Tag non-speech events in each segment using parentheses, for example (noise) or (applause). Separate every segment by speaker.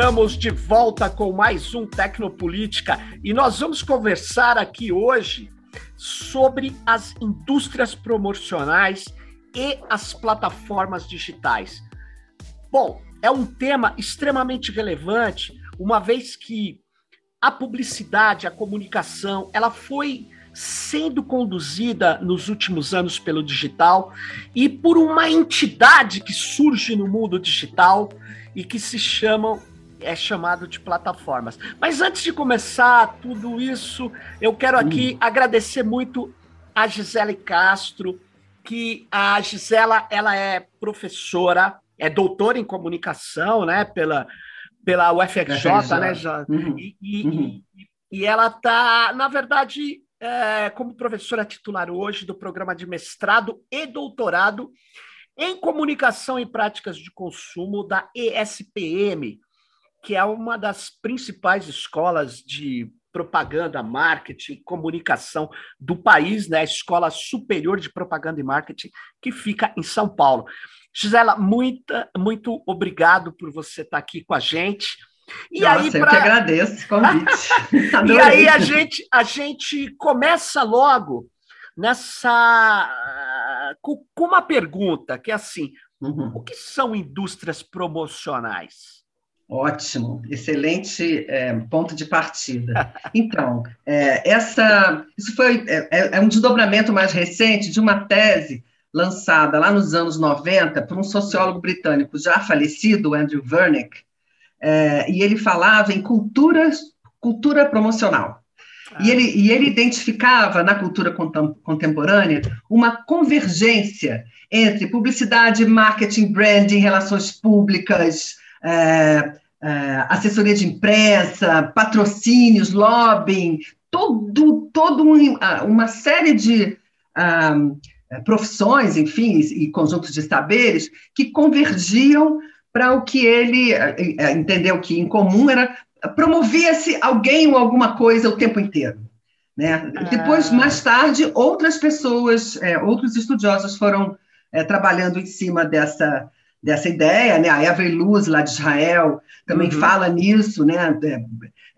Speaker 1: Estamos de volta com mais um Tecnopolítica e nós vamos conversar aqui hoje sobre as indústrias promocionais e as plataformas digitais. Bom, é um tema extremamente relevante, uma vez que a publicidade, a comunicação, ela foi sendo conduzida nos últimos anos pelo digital e por uma entidade que surge no mundo digital e que se chamam é chamado de plataformas. Mas antes de começar tudo isso, eu quero aqui hum. agradecer muito a Gisele Castro, que a Gisela ela é professora, é doutora em comunicação, né, pela pela UFRJ, né, já, uhum. E, e, uhum. e, ela está, na verdade, é, como professora titular hoje do programa de mestrado e doutorado em comunicação e práticas de consumo da ESPM, que é uma das principais escolas de propaganda, marketing, comunicação do país, né? A Escola Superior de Propaganda e Marketing, que fica em São Paulo. Gisela, muita, muito obrigado por você estar aqui com a gente.
Speaker 2: E Nossa, aí, pra... eu que agradeço o convite. (laughs)
Speaker 1: e aí a gente, a gente começa logo nessa com, uma pergunta que é assim: uhum. o que são indústrias promocionais?
Speaker 2: Ótimo, excelente é, ponto de partida. (laughs) Então, é, essa, isso foi é, é, é, um desdobramento mais recente de uma tese lançada lá nos anos 90 por um sociólogo britânico já falecido, Andrew Wernick, é, e ele falava em cultura, cultura promocional. Ah. E, ele, e ele identificava na cultura contemporânea uma convergência entre publicidade, marketing, branding, relações públicas, é, é, assessoria de imprensa, patrocínios, lobbying, todo, todo um, uma série de um, profissões, enfim, e conjuntos de saberes que convergiam para o que ele é, entendeu que em comum era promovia-se alguém ou alguma coisa o tempo inteiro. Né? Ah. Depois, mais tarde, outras pessoas, é, outros estudiosos foram é, trabalhando em cima dessa, dessa ideia, né? A Luz, lá de Israel, também uhum. fala nisso, né?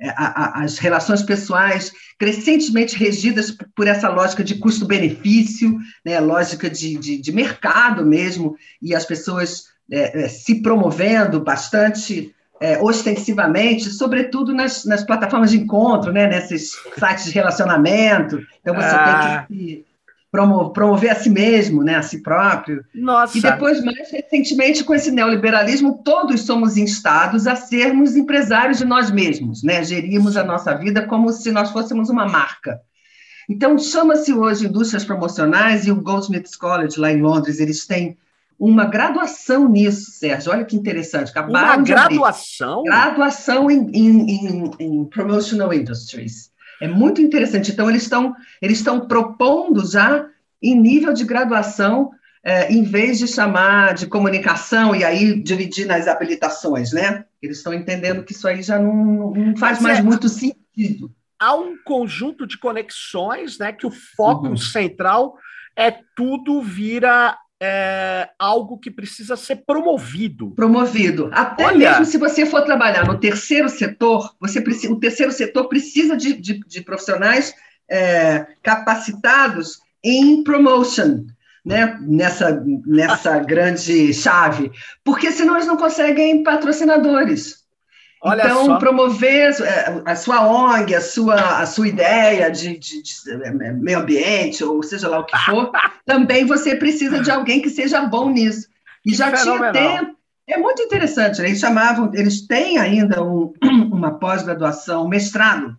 Speaker 2: É, a, as relações pessoais crescentemente regidas por essa lógica de custo-benefício, né? lógica de, de, de, mercado mesmo, e as pessoas é, é, se promovendo bastante é, ostensivamente, sobretudo nas, nas plataformas de encontro, né? nesses sites de relacionamento. Então, você ah. tem que promover a si mesmo, né, a si próprio.
Speaker 1: Nossa.
Speaker 2: E depois, mais recentemente, com esse neoliberalismo, todos somos instados a sermos empresários de nós mesmos, né, gerimos a nossa vida como se nós fôssemos uma marca. Então, chama-se hoje indústrias promocionais e o Goldsmiths College, lá em Londres, eles têm uma graduação nisso, Sérgio. Olha que interessante.
Speaker 1: Acabaram uma graduação?
Speaker 2: Graduação em, em, em, em Promotional Industries. É muito interessante. Então, eles estão eles estão propondo já em nível de graduação, é, em vez de chamar de comunicação e aí dividir nas habilitações, né? Eles estão entendendo que isso aí já não, não faz Mas mais é, muito sentido.
Speaker 1: Há um conjunto de conexões, né? Que o foco uhum. central é tudo vira é, algo que precisa ser promovido.
Speaker 2: Promovido. Até Olha, mesmo se você for trabalhar no terceiro setor, você precisa, o terceiro setor precisa de, de, de profissionais é, capacitados em promotion, né? nessa, nessa grande chave, porque senão eles não conseguem patrocinadores. Olha então, só. promover é, a sua ONG, a sua, a sua ideia de, de, de, é, meio ambiente, ou seja lá o que for, (laughs) também você precisa de alguém que seja bom nisso. E que já fenomenal. tinha tempo. É muito interessante, né? eles chamavam, eles têm ainda um, (clears throat) uma pós-graduação, um mestrado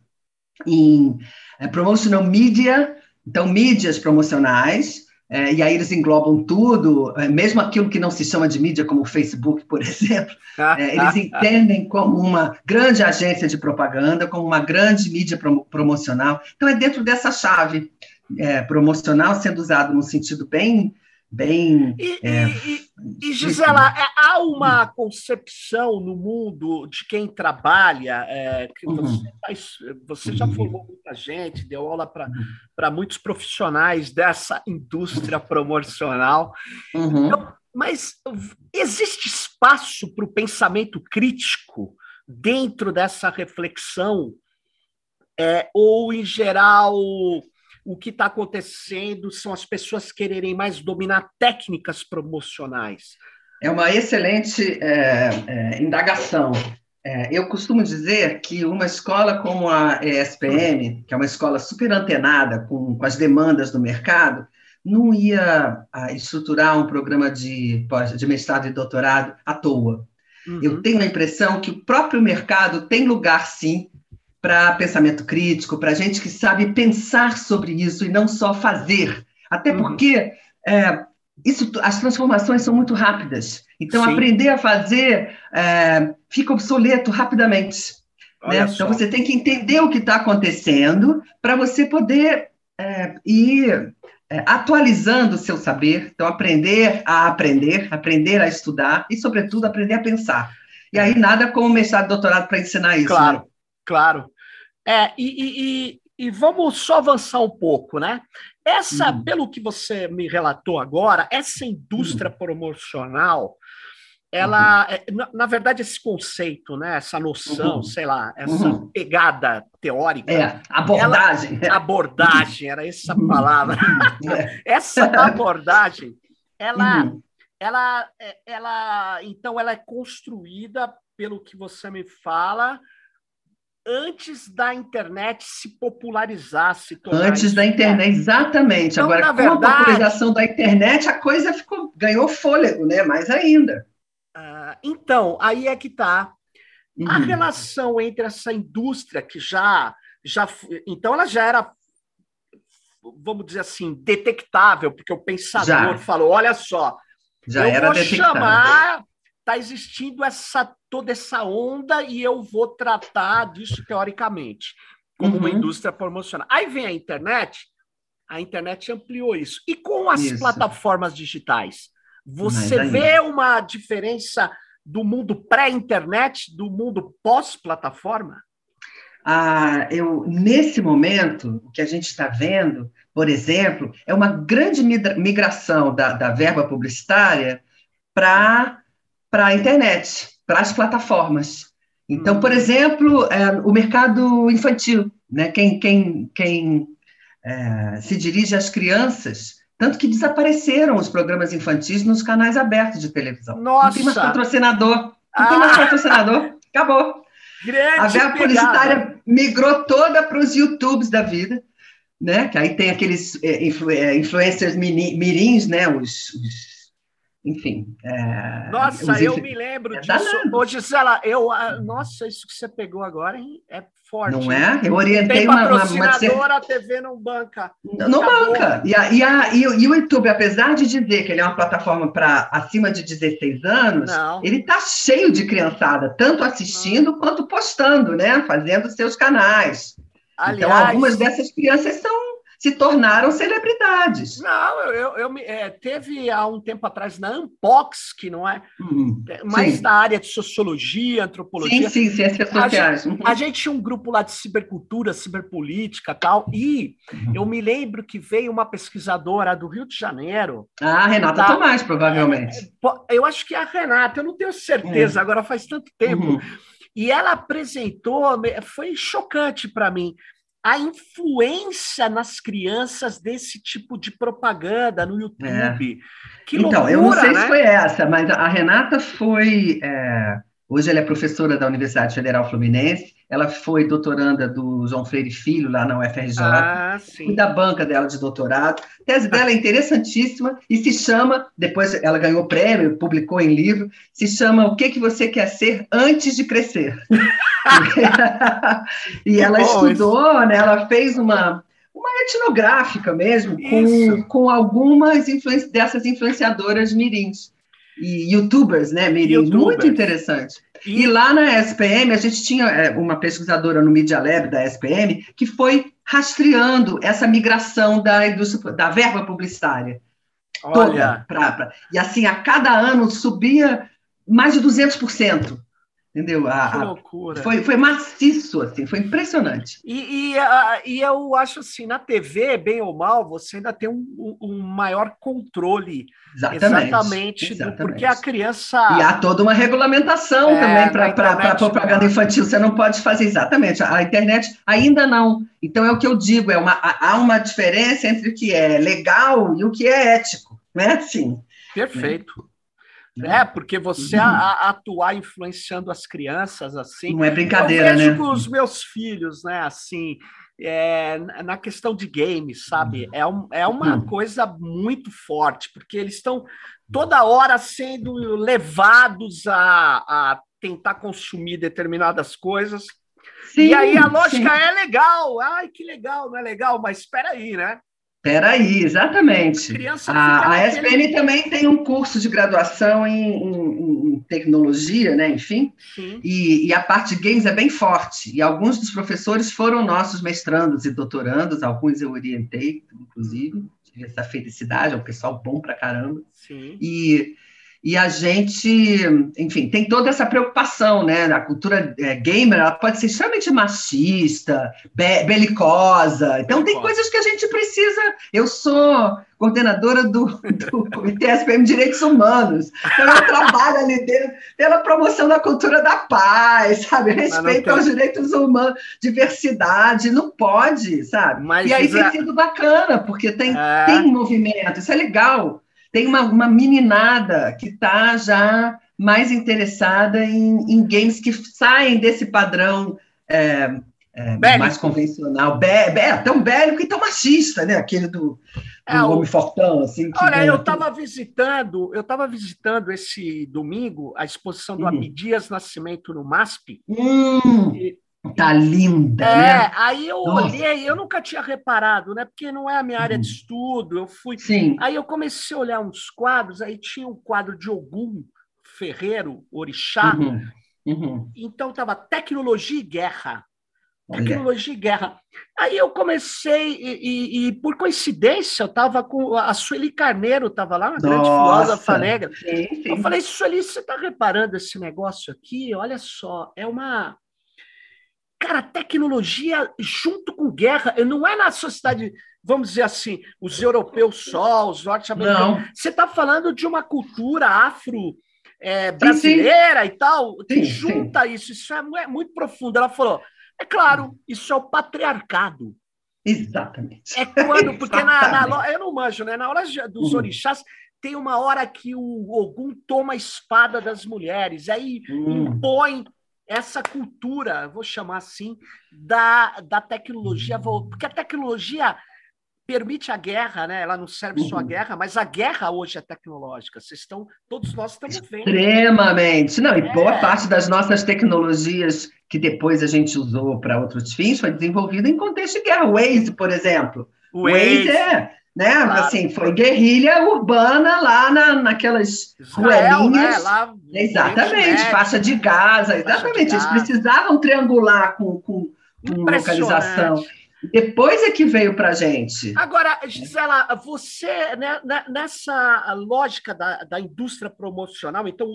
Speaker 2: em é, Promotional Media, então mídias promocionais, é, e aí eles englobam tudo, é, mesmo aquilo que não se chama de mídia, como o Facebook, por (laughs) exemplo, é, eles entendem como uma grande agência de propaganda, como uma grande mídia promocional. Então, é dentro dessa chave é, promocional sendo usado no sentido bem bem.
Speaker 1: E, é, e, e Gisela, é, há uma concepção no mundo de quem trabalha, é, que uhum. você, faz, você já formou muita gente, deu aula para uhum. muitos profissionais dessa indústria promocional. Uhum. Então, mas existe espaço para o pensamento crítico dentro dessa reflexão, é, ou, em geral, o que está acontecendo são as pessoas quererem mais dominar técnicas promocionais?
Speaker 2: É uma excelente é, é, indagação. É, eu costumo dizer que uma escola como a ESPM, que é uma escola super antenada com, com as demandas do mercado, não ia estruturar um programa de, de mestrado e doutorado à toa. Uhum. Eu tenho a impressão que o próprio mercado tem lugar, sim, para pensamento crítico, para gente que sabe pensar sobre isso e não só fazer. Até uhum. porque é, isso, as transformações são muito rápidas. Então, Sim. aprender a fazer é, fica obsoleto rapidamente. Né? Então, você tem que entender o que está acontecendo para você poder é, ir é, atualizando o seu saber. Então, aprender a aprender, aprender a estudar e, sobretudo, aprender a pensar. E aí, nada como mestrado e doutorado para ensinar isso.
Speaker 1: Claro,
Speaker 2: né?
Speaker 1: claro. É, e, e, e, vamos só avançar um pouco, né? Essa, uhum. pelo que você me relatou agora, essa indústria uhum. promocional, ela, uhum. É, na, na, verdade, esse conceito, né? Essa noção, uhum. sei lá, essa uhum. pegada teórica.
Speaker 2: É, abordagem.
Speaker 1: Ela, abordagem, era essa uhum. palavra. É. essa abordagem, ela, ela, é, ela, então, ela é construída, pelo que você me fala, antes da internet se popularizar, se
Speaker 2: Antes da internet, exatamente. Então, Agora, com verdade, a popularização da internet, a coisa ficou, ganhou fôlego, né? Mais ainda.
Speaker 1: Uh, então, aí é que está. Uhum. A relação entre essa indústria que já, já. Então, ela já era, vamos dizer assim, detectável, porque o pensador já. falou: olha só, já eu vou detectável. chamar está existindo essa toda essa onda e eu vou tratar disso teoricamente como uhum. uma indústria promocional. Aí vem a internet, a internet ampliou isso. E com as isso. plataformas digitais, você vê uma diferença do mundo pré-internet do mundo pós-plataforma?
Speaker 2: Ah, eu nesse momento o que a gente está vendo, por exemplo, é uma grande migração da, da verba publicitária para para a internet, para as plataformas. Então, por exemplo, é, o mercado infantil, né? quem, quem, quem é, se dirige às crianças, tanto que desapareceram os programas infantis nos canais abertos de televisão.
Speaker 1: Nossa!
Speaker 2: Não tem mais patrocinador. Não ah! tem mais ah! patrocinador. Acabou.
Speaker 1: Grande
Speaker 2: a verba publicitária migrou toda para os YouTubes da vida, né? Que aí tem aqueles é, influ, é, influencers mirins, né? Os, os enfim.
Speaker 1: É, nossa, eu me lembro é disso. Ô, Gisela, eu, ah, nossa, isso que você pegou agora é forte.
Speaker 2: Não é? Eu orientei Tem uma,
Speaker 1: uma, uma... a TV não banca.
Speaker 2: Não, não banca. E, a, e, a, e, o, e, o YouTube, apesar de dizer que ele é uma plataforma para acima de 16 anos, não. ele está cheio de criançada, tanto assistindo não. quanto postando, né? Fazendo seus canais. Então, Aliás, então, algumas dessas crianças são se tornaram celebridades.
Speaker 1: Não, eu, eu, eu é, teve há um tempo atrás na Unbox, que não é uhum, mais sim. da área de sociologia, antropologia.
Speaker 2: Sim, sim, ciências sociais.
Speaker 1: A, uhum. a gente tinha um grupo lá de cibercultura, ciberpolítica tal, e uhum. eu me lembro que veio uma pesquisadora do Rio de Janeiro.
Speaker 2: Ah, Renata da, Tomás, provavelmente.
Speaker 1: É, eu acho que é a Renata, eu não tenho certeza, é. agora faz tanto tempo. Uhum. E ela apresentou, foi chocante para mim a influência nas crianças desse tipo de propaganda no YouTube. É.
Speaker 2: Que então, loucura, eu não sei né? se foi essa, mas a Renata foi. É, hoje ela é professora da Universidade Federal Fluminense ela foi doutoranda do João Freire Filho, lá na UFRJ, ah, e da banca dela de doutorado. A tese dela é interessantíssima e se chama, depois ela ganhou prêmio, publicou em livro, se chama O que, que você quer ser antes de crescer. (laughs) e ela estudou, né, ela fez uma, uma etnográfica mesmo, com, com algumas dessas influenciadoras mirins e youtubers, né? YouTubers. Muito interessante. E... lá na SPM, a gente tinha é, uma pesquisadora no Media Lab da SPM que foi rastreando essa migração da indústria, da verba publicitária.
Speaker 1: Olha.
Speaker 2: Toda, pra, pra, e assim, a cada ano subia mais de 200%. Entendeu? A,
Speaker 1: que loucura.
Speaker 2: Foi, foi maciço, assim, foi impressionante.
Speaker 1: E, e, a, e, eu acho assim, na TV, bem ou mal, você ainda tem um, um maior controle.
Speaker 2: Exatamente.
Speaker 1: Exatamente, exatamente. porque a criança.
Speaker 2: E há toda uma regulamentação é, também para a propaganda infantil. Você não pode fazer exatamente. A internet ainda não. Então é o que eu digo, é uma, há uma diferença entre o que é legal e o que é ético. Não é assim.
Speaker 1: Perfeito. Né? Né? Porque você uhum. a, atuar influenciando as crianças assim.
Speaker 2: Não é brincadeira, eu
Speaker 1: vejo
Speaker 2: né?
Speaker 1: com os meus filhos, né? Assim, é, na questão de games, sabe? Uhum. É, um, é uma uhum. coisa muito forte, porque eles estão toda hora sendo levados a, a tentar consumir determinadas coisas. Sim, e aí a lógica sim. é legal, ai que legal, não é legal, mas espera aí, né?
Speaker 2: Peraí, exatamente. A, a SPN também tem um curso de graduação em, em, em tecnologia, né? Enfim, e, e, a parte de games é bem forte. E alguns dos professores foram nossos mestrandos e doutorandos, alguns eu orientei, inclusive, tive essa felicidade, é um pessoal bom pra caramba.
Speaker 1: Sim.
Speaker 2: E e a gente, enfim, tem toda essa preocupação, né? A cultura é, gamer ela pode ser extremamente machista, be belicosa. Então, tem coisas que a gente precisa. Eu sou coordenadora do, do Comitê SPM Direitos Humanos. Então, eu trabalho ali dentro pela promoção da cultura da paz, sabe? Respeito aos direitos humanos, diversidade. Não pode, sabe? Mas, e aí tem sido bacana, porque tem, é... tem movimento, isso é legal tem uma, uma meninada que está já mais interessada em, em, games que saem desse padrão é, é, mais convencional, bé, bé, tão bélico e tão machista, né? Aquele do, do é, homem fortão, assim.
Speaker 1: olha, eu estava visitando, eu estava visitando esse domingo a exposição do hum. Abdias Nascimento no MASP.
Speaker 2: Hum. E, Tá linda,
Speaker 1: é,
Speaker 2: né?
Speaker 1: Aí eu Nossa. olhei, eu nunca tinha reparado, né? Porque não é a minha área de uhum. estudo. Eu fui.
Speaker 2: Sim.
Speaker 1: Aí eu comecei a olhar uns quadros, aí tinha um quadro de Ogum Ferreiro, Orixá. Uhum. Uhum. Então tava tecnologia e guerra. Tecnologia e guerra. Aí eu comecei, e, e, e por coincidência, eu estava com. A Sueli Carneiro estava lá, uma Nossa. grande filósofa negra. Sim, sim. Eu falei, Sueli, você está reparando esse negócio aqui? Olha só, é uma Cara, tecnologia junto com guerra, não é na sociedade, vamos dizer assim, os europeus só, os norte-americanos. Você está falando de uma cultura afro é, brasileira sim, sim. e tal, que sim, junta isso. Isso é, é muito profundo. Ela falou: é claro, isso é o patriarcado.
Speaker 2: Exatamente.
Speaker 1: É quando, porque na, na, eu não manjo, né? Na hora dos uhum. orixás, tem uma hora que o Ogum toma a espada das mulheres, aí uhum. impõe essa cultura, vou chamar assim, da, da tecnologia, porque a tecnologia permite a guerra, né? Ela não serve só a uhum. guerra, mas a guerra hoje é tecnológica. Vocês estão, todos nós estamos vendo.
Speaker 2: Extremamente. Não, e é. boa parte das nossas tecnologias que depois a gente usou para outros fins foi desenvolvida em contexto de guerra. O Waze, por exemplo. O Waze, Waze é né? Claro. Assim, foi guerrilha urbana lá na, naquelas Israel, ruelinhas. Né? Lá, exatamente, faixa de Gaza, exatamente. De Eles precisavam triangular com, com, com localização. Depois é que veio para a gente.
Speaker 1: Agora, Gisela, você, né, né, nessa lógica da, da indústria promocional, então,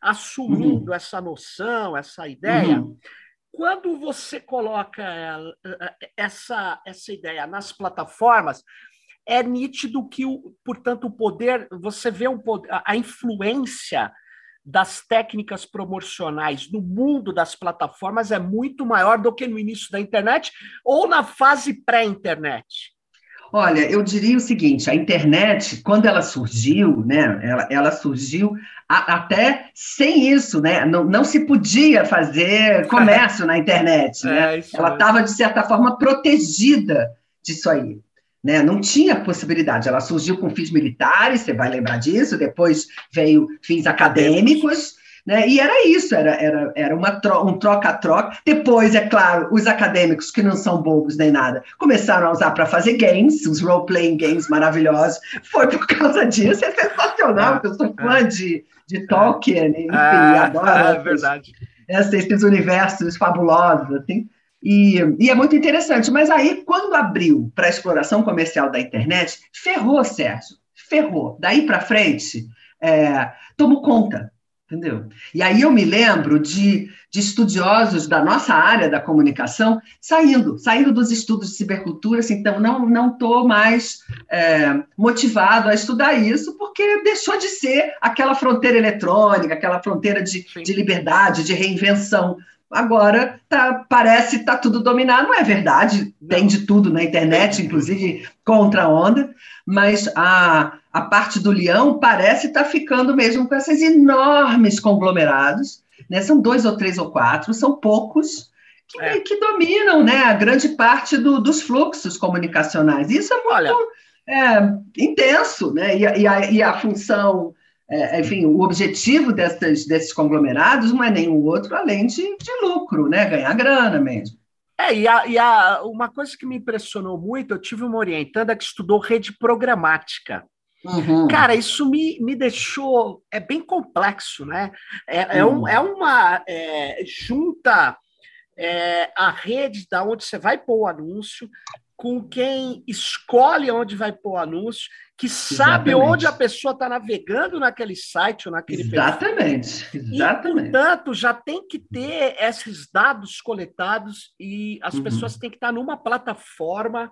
Speaker 1: assumindo uhum. essa noção, essa ideia, uhum. quando você coloca essa, essa ideia nas plataformas, é nítido que, o, portanto, o poder, você vê poder, a influência das técnicas promocionais no mundo das plataformas é muito maior do que no início da internet ou na fase pré-internet.
Speaker 2: Olha, eu diria o seguinte: a internet, quando ela surgiu, né, ela, ela surgiu a, até sem isso, né? Não, não se podia fazer (laughs) comércio na internet, né? É, ela estava, de certa forma, protegida disso aí. Né? Não tinha possibilidade. Ela surgiu com fins militares, você vai lembrar disso, depois veio fins acadêmicos. Né? E era isso, era, era, era uma tro um troca-troca. Depois, é claro, os acadêmicos, que não são bobos nem nada, começaram a usar para fazer games, os role-playing games maravilhosos. Foi por causa disso, é sensacional, porque eu sou fã é. de, de Tolkien, enfim, (laughs) é, adoro. É
Speaker 1: verdade.
Speaker 2: Esses, esses universos fabulosos, assim. E, e, é muito interessante. Mas aí, quando abriu para a exploração comercial da internet, ferrou, Sérgio, ferrou. Daí para frente, é, tomou conta. entendeu? E aí eu me lembro de, de estudiosos da nossa área da comunicação saindo, saindo dos estudos de cibercultura, assim, então não não estou mais é, motivado a estudar isso, porque deixou de ser aquela fronteira eletrônica, aquela fronteira de, de liberdade, de reinvenção. Agora tá, parece que tá tudo dominado, não é verdade, tem de tudo na internet, inclusive contra a onda, mas a, a parte do leão parece estar tá ficando mesmo com esses enormes conglomerados, né? São dois ou três ou quatro, são poucos que, é. que dominam, né? A grande parte do, dos fluxos comunicacionais. Isso é muito é, intenso, né? E, e, a, e a função é, enfim, o objetivo dessas, desses conglomerados não é nenhum outro além de, de lucro, né? ganhar grana mesmo.
Speaker 1: É, e, a, e a, uma coisa que me impressionou muito, eu tive uma orientanda que estudou rede programática. Uhum. Cara, isso me, me deixou. É bem complexo, né? É, é, um, uhum. é uma. É, junta é, a rede da onde você vai pôr o anúncio com quem escolhe onde vai pôr o anúncio, que sabe exatamente. onde a pessoa está navegando naquele site ou naquele
Speaker 2: Exatamente, perfil. exatamente.
Speaker 1: E, portanto, já tem que ter esses dados coletados e as uhum. pessoas têm que estar numa plataforma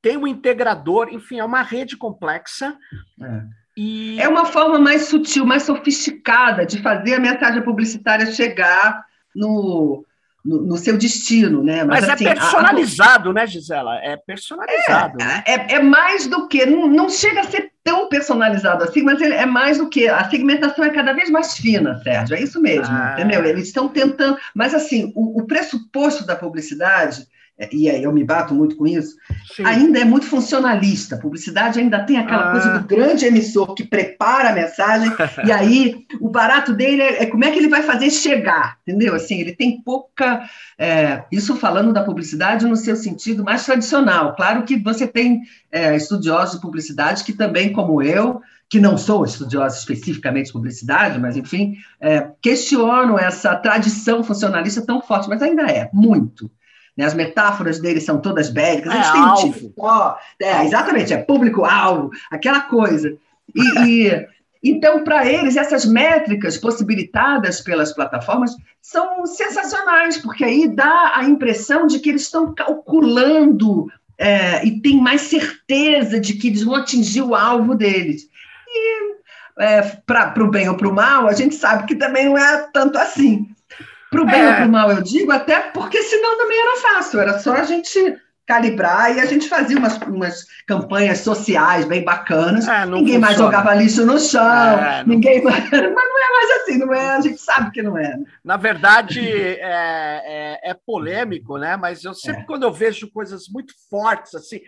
Speaker 1: tem um integrador, enfim, é uma rede complexa.
Speaker 2: É. E... é uma forma mais sutil, mais sofisticada de fazer a mensagem publicitária chegar no, no, no seu destino, né?
Speaker 1: Mas, Mas é assim, é personalizado, a... né, Gisela? É personalizado.
Speaker 2: É, né? é, é, mais do que, não, não chega a ser tão personalizado assim, mas ele é mais do que, a segmentação é cada vez mais fina, Sérgio, é isso mesmo, ah. entendeu? Eles estão tentando, mas assim, o, o pressuposto da publicidade e aí eu me bato muito com isso, Sim. ainda é muito funcionalista. Publicidade ainda tem aquela ah. coisa do grande emissor que prepara a mensagem, (laughs) e aí o barato dele é, é, como é que ele vai fazer chegar, entendeu? Assim, ele tem pouca. É, isso falando da publicidade no seu sentido mais tradicional. Claro que você tem é, estudiosos de publicidade que também, como eu, que não sou estudiosa especificamente de publicidade, mas enfim, é, questionam essa tradição funcionalista tão forte, mas ainda é muito. Né? As metáforas dele são todas bélicas.
Speaker 1: É, tem um tipo
Speaker 2: só. É, exatamente, é público-alvo, aquela coisa. E, e então, para eles, essas métricas possibilitadas pelas plataformas são sensacionais, porque aí dá a impressão de que eles estão calculando é, e tem mais certeza de que eles vão atingir o alvo deles. E é, para o bem ou para o mal, a gente sabe que também não é tanto assim. Para o bem é. ou para o mal, eu digo, até porque senão também era fácil, era só a gente calibrar e a gente fazia umas, umas campanhas sociais bem bacanas. É, ninguém funciona. mais jogava lixo no chão, é, ninguém mais... (laughs) Mas não é mais assim, não é? A gente sabe que não é. Né?
Speaker 1: Na verdade, é, é, é polêmico, né? Mas eu sempre, é. quando eu vejo coisas muito fortes, assim,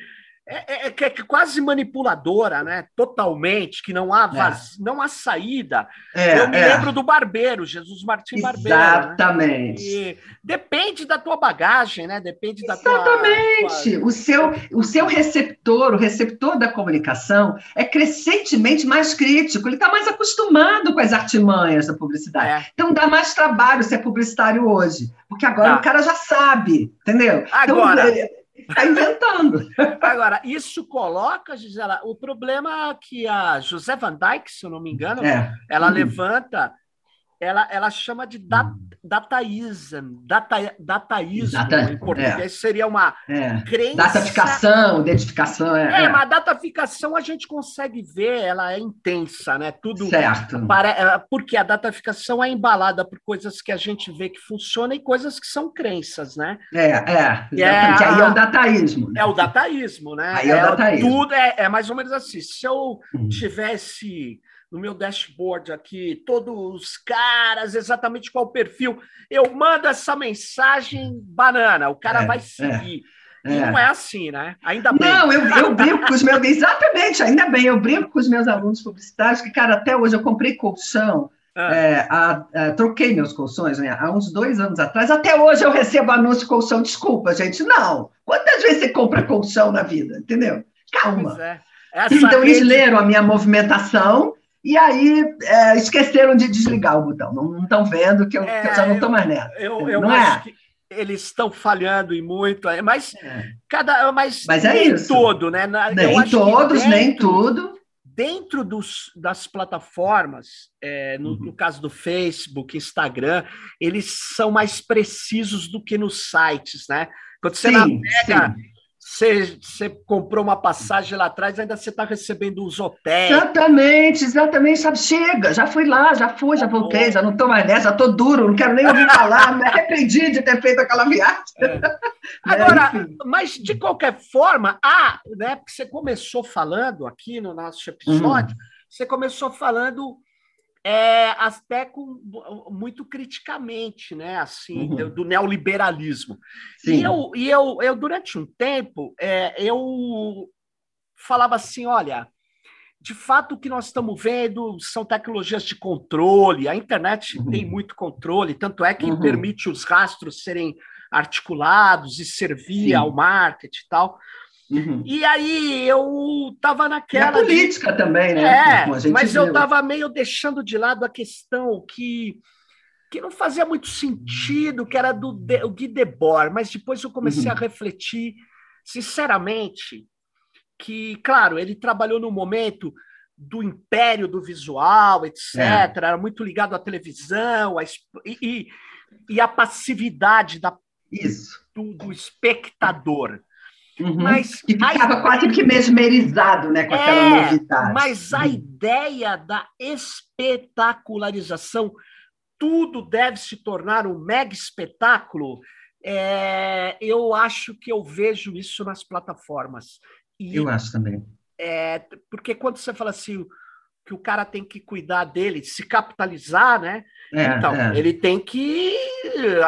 Speaker 1: é, é, é, quase manipuladora, né? Totalmente, que não há vaz... é. não há saída. É, eu me é. lembro do barbeiro, Jesus Martim Barbeiro.
Speaker 2: Né? Exatamente.
Speaker 1: Né? depende da tua bagagem, né? Depende da
Speaker 2: Exatamente. Tua... O, seu, o seu receptor, o receptor da comunicação, é crescentemente mais crítico, ele está mais acostumado com as artimanhas da publicidade. É. Então dá mais trabalho ser publicitário hoje, porque agora tá. o cara já sabe, entendeu?
Speaker 1: Então, agora.
Speaker 2: Então, Está inventando.
Speaker 1: Agora, isso coloca, Gisela, o problema que a José Van Dyke, se eu não me engano, é. ela uhum. levanta ela, ela chama de hum. dataísmo, data, dataísmo Data, em português é, seria uma
Speaker 2: é. crença... Dataficação, identificação. É,
Speaker 1: é, é, mas a dataficação a gente consegue ver, ela é intensa, né? Tudo
Speaker 2: certo.
Speaker 1: Para, é, porque a dataficação é embalada por coisas que a gente vê que funcionam e coisas que são crenças, né?
Speaker 2: É, é, exatamente. É, aí é o dataísmo.
Speaker 1: Né? É o dataísmo, né?
Speaker 2: Aí é, o é dataísmo.
Speaker 1: Tudo é, é mais ou menos assim. Se eu hum. tivesse no meu dashboard aqui, todos os caras, exatamente qual o perfil. Eu mando essa mensagem banana, o cara é, vai seguir. É, e é. não é assim, né? Ainda bem.
Speaker 2: Não, eu, eu brinco com os meus. Exatamente, ainda bem. Eu brinco com os meus alunos publicitários, que, cara, até hoje eu comprei colchão. Ah. É, a, a, troquei meus colchões né, há uns dois anos atrás. Até hoje eu recebo anúncio de colchão. Desculpa, gente. Não. Quantas vezes você compra colchão na vida? Entendeu? Calma. É. Então, rede... eles leram a minha movimentação e aí é, esqueceram de desligar o botão. Não estão vendo que eu, é, que eu, já não estou mais nessa.
Speaker 1: Eu, eu não é? acho é? que eles estão falhando em muito, é, mas é. cada, mas,
Speaker 2: mas é
Speaker 1: nem
Speaker 2: isso.
Speaker 1: todo, né?
Speaker 2: Nem todos, nem tudo.
Speaker 1: dentro dos, das plataformas, é, no, uhum. no, caso do Facebook, Instagram, eles são mais precisos do que nos sites, né? Quando você sim, navega, sim. Você, você, comprou uma passagem lá atrás, ainda você está recebendo os hotéis.
Speaker 2: Exatamente, exatamente. Sabe, chega, já fui lá, já fui, já voltei, já não estou mais nessa, já estou duro, não quero nem ouvir falar, me arrependi de ter feito aquela viagem. É. (laughs)
Speaker 1: Agora, é, mas de qualquer forma, ah, né, porque você começou falando aqui no nosso episódio, uhum. você começou falando é, até com, muito criticamente, né, assim, uhum. do, do, neoliberalismo. Sim. E, eu, e eu, eu, durante um tempo, é, eu falava assim, olha, de fato o que nós estamos vendo são tecnologias de controle, a internet uhum. tem muito controle, tanto é que uhum. permite os rastros serem articulados e servir Sim. ao marketing e tal. Uhum. E aí eu estava naquela.
Speaker 2: E a política de... também, né?
Speaker 1: É, mas viu. eu estava meio deixando de lado a questão que, que não fazia muito sentido, que era do de, o Guy Debord, mas depois eu comecei uhum. a refletir, sinceramente, que, claro, ele trabalhou no momento do império do visual, etc., é. era muito ligado à televisão, a, e, e a passividade da,
Speaker 2: Isso.
Speaker 1: Do, do espectador.
Speaker 2: Uhum. Mas que ficava quase que mesmerizado né, com é, aquela novidade.
Speaker 1: Mas a uhum. ideia da espetacularização, tudo deve se tornar um mega espetáculo, é, eu acho que eu vejo isso nas plataformas.
Speaker 2: E, eu acho também.
Speaker 1: É, porque quando você fala assim, que o cara tem que cuidar dele, se capitalizar, né? É, então, é. ele tem que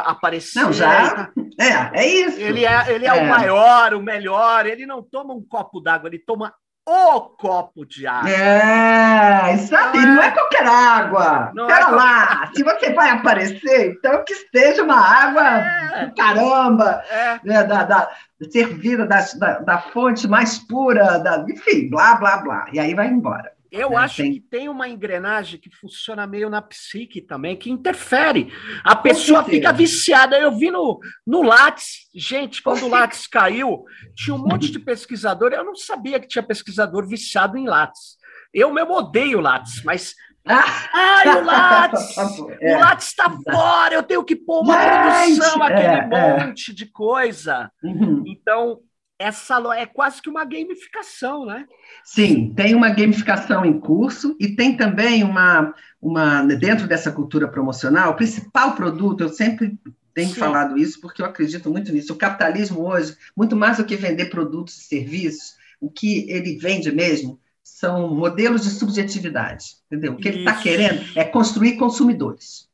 Speaker 1: aparecer.
Speaker 2: Não, já. É, é isso.
Speaker 1: Ele é, ele é, é. o maior, o melhor. Ele não toma um copo d'água, ele toma o copo de água.
Speaker 2: É, isso aí, não é, é qualquer água. Não Pera é lá, se você vai aparecer, então que seja uma água é. do caramba, é. né, da, da, servida da, da, da fonte mais pura, da, enfim, blá, blá, blá. E aí vai embora.
Speaker 1: Eu né? acho tem... que tem uma engrenagem que funciona meio na psique também, que interfere. A pessoa fica viciada. Eu vi no, no Lattes, gente, quando o (laughs) Lattes caiu, tinha um monte de pesquisador. Eu não sabia que tinha pesquisador viciado em Lattes. Eu mesmo odeio Lattes, mas. Ai, o (laughs) Lattes! É. O Lattes está fora, eu tenho que pôr uma gente, produção, aquele é, é. monte é. de coisa. Uhum. Então, essa é quase que uma gamificação, né?
Speaker 2: Sim, tem uma gamificação em curso e tem também uma, uma dentro dessa cultura promocional, o principal produto, eu sempre tenho Sim. falado isso porque eu acredito muito nisso. O capitalismo hoje, muito mais do que vender produtos e serviços, o que ele vende mesmo são modelos de subjetividade, entendeu? O que ele está querendo é construir consumidores.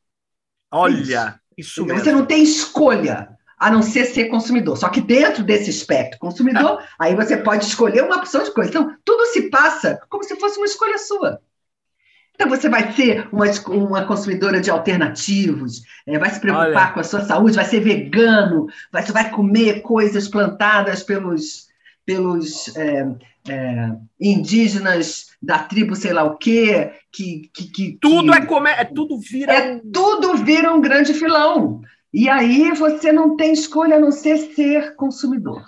Speaker 1: Olha, isso, isso mesmo.
Speaker 2: Você não tem escolha a não ser ser consumidor. Só que dentro desse espectro consumidor, aí você pode escolher uma opção de coisa. Então, tudo se passa como se fosse uma escolha sua. Então, você vai ser uma, uma consumidora de alternativos, é, vai se preocupar Olha. com a sua saúde, vai ser vegano, vai, você vai comer coisas plantadas pelos, pelos é, é, indígenas da tribo sei lá o quê, que... que, que
Speaker 1: tudo
Speaker 2: que,
Speaker 1: é comer, é tudo vira...
Speaker 2: É, tudo vira um grande filão. E aí você não tem escolha a não ser ser consumidor.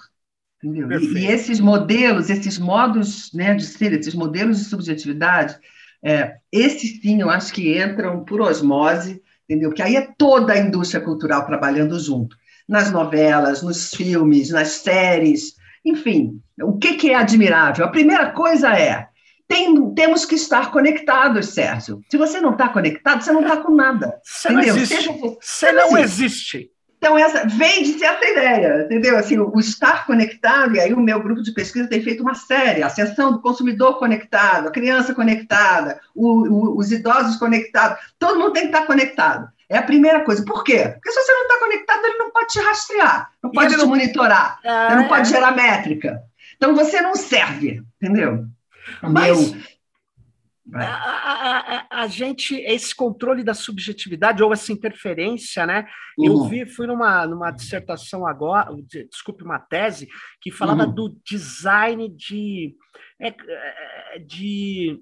Speaker 2: Entendeu? E, e, esses modelos, esses modos né, de ser, esses modelos de subjetividade, é, esses sim eu acho que entram por osmose, entendeu? Que aí é toda a indústria cultural trabalhando junto. Nas novelas, nos filmes, nas séries, enfim. O que, que é admirável? A primeira coisa é tem, temos que estar conectados, Sérgio. Se você não está conectado, você não está com nada.
Speaker 1: Você entendeu? não existe. Você, você não existe.
Speaker 2: Então, essa, vende-se essa ideia, entendeu? Assim, o, estar conectado, e aí o meu grupo de pesquisa tem feito uma série, a ascensão do consumidor conectado, a criança conectada, o, o, os idosos conectados, todo mundo tem que estar conectado. É a primeira coisa. Por quê? Porque se você não está conectado, ele não pode te rastrear, não pode te não... monitorar, é... não pode gerar métrica. Então, você não serve, entendeu?
Speaker 1: Mas a, a, a, a, gente, esse controle da subjetividade ou essa interferência, né? Uhum. Eu vi, fui numa, numa dissertação agora, desculpe, uma tese, que falava uhum. do design de, é, é, de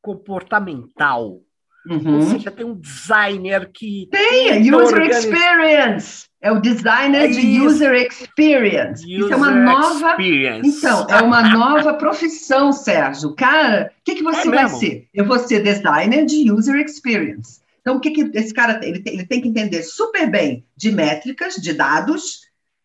Speaker 1: comportamental. Uhum. Ou seja, tem um designer que.
Speaker 2: Tem, user experience. É o designer é de user experience. User isso é uma nova. Experience. Então, é uma nova profissão, Sérgio. Cara, o que, que você é vai mesmo? ser? Eu vou ser designer de user experience. Então, o que, que esse cara tem? Ele, tem? ele tem que entender super bem de métricas, de dados,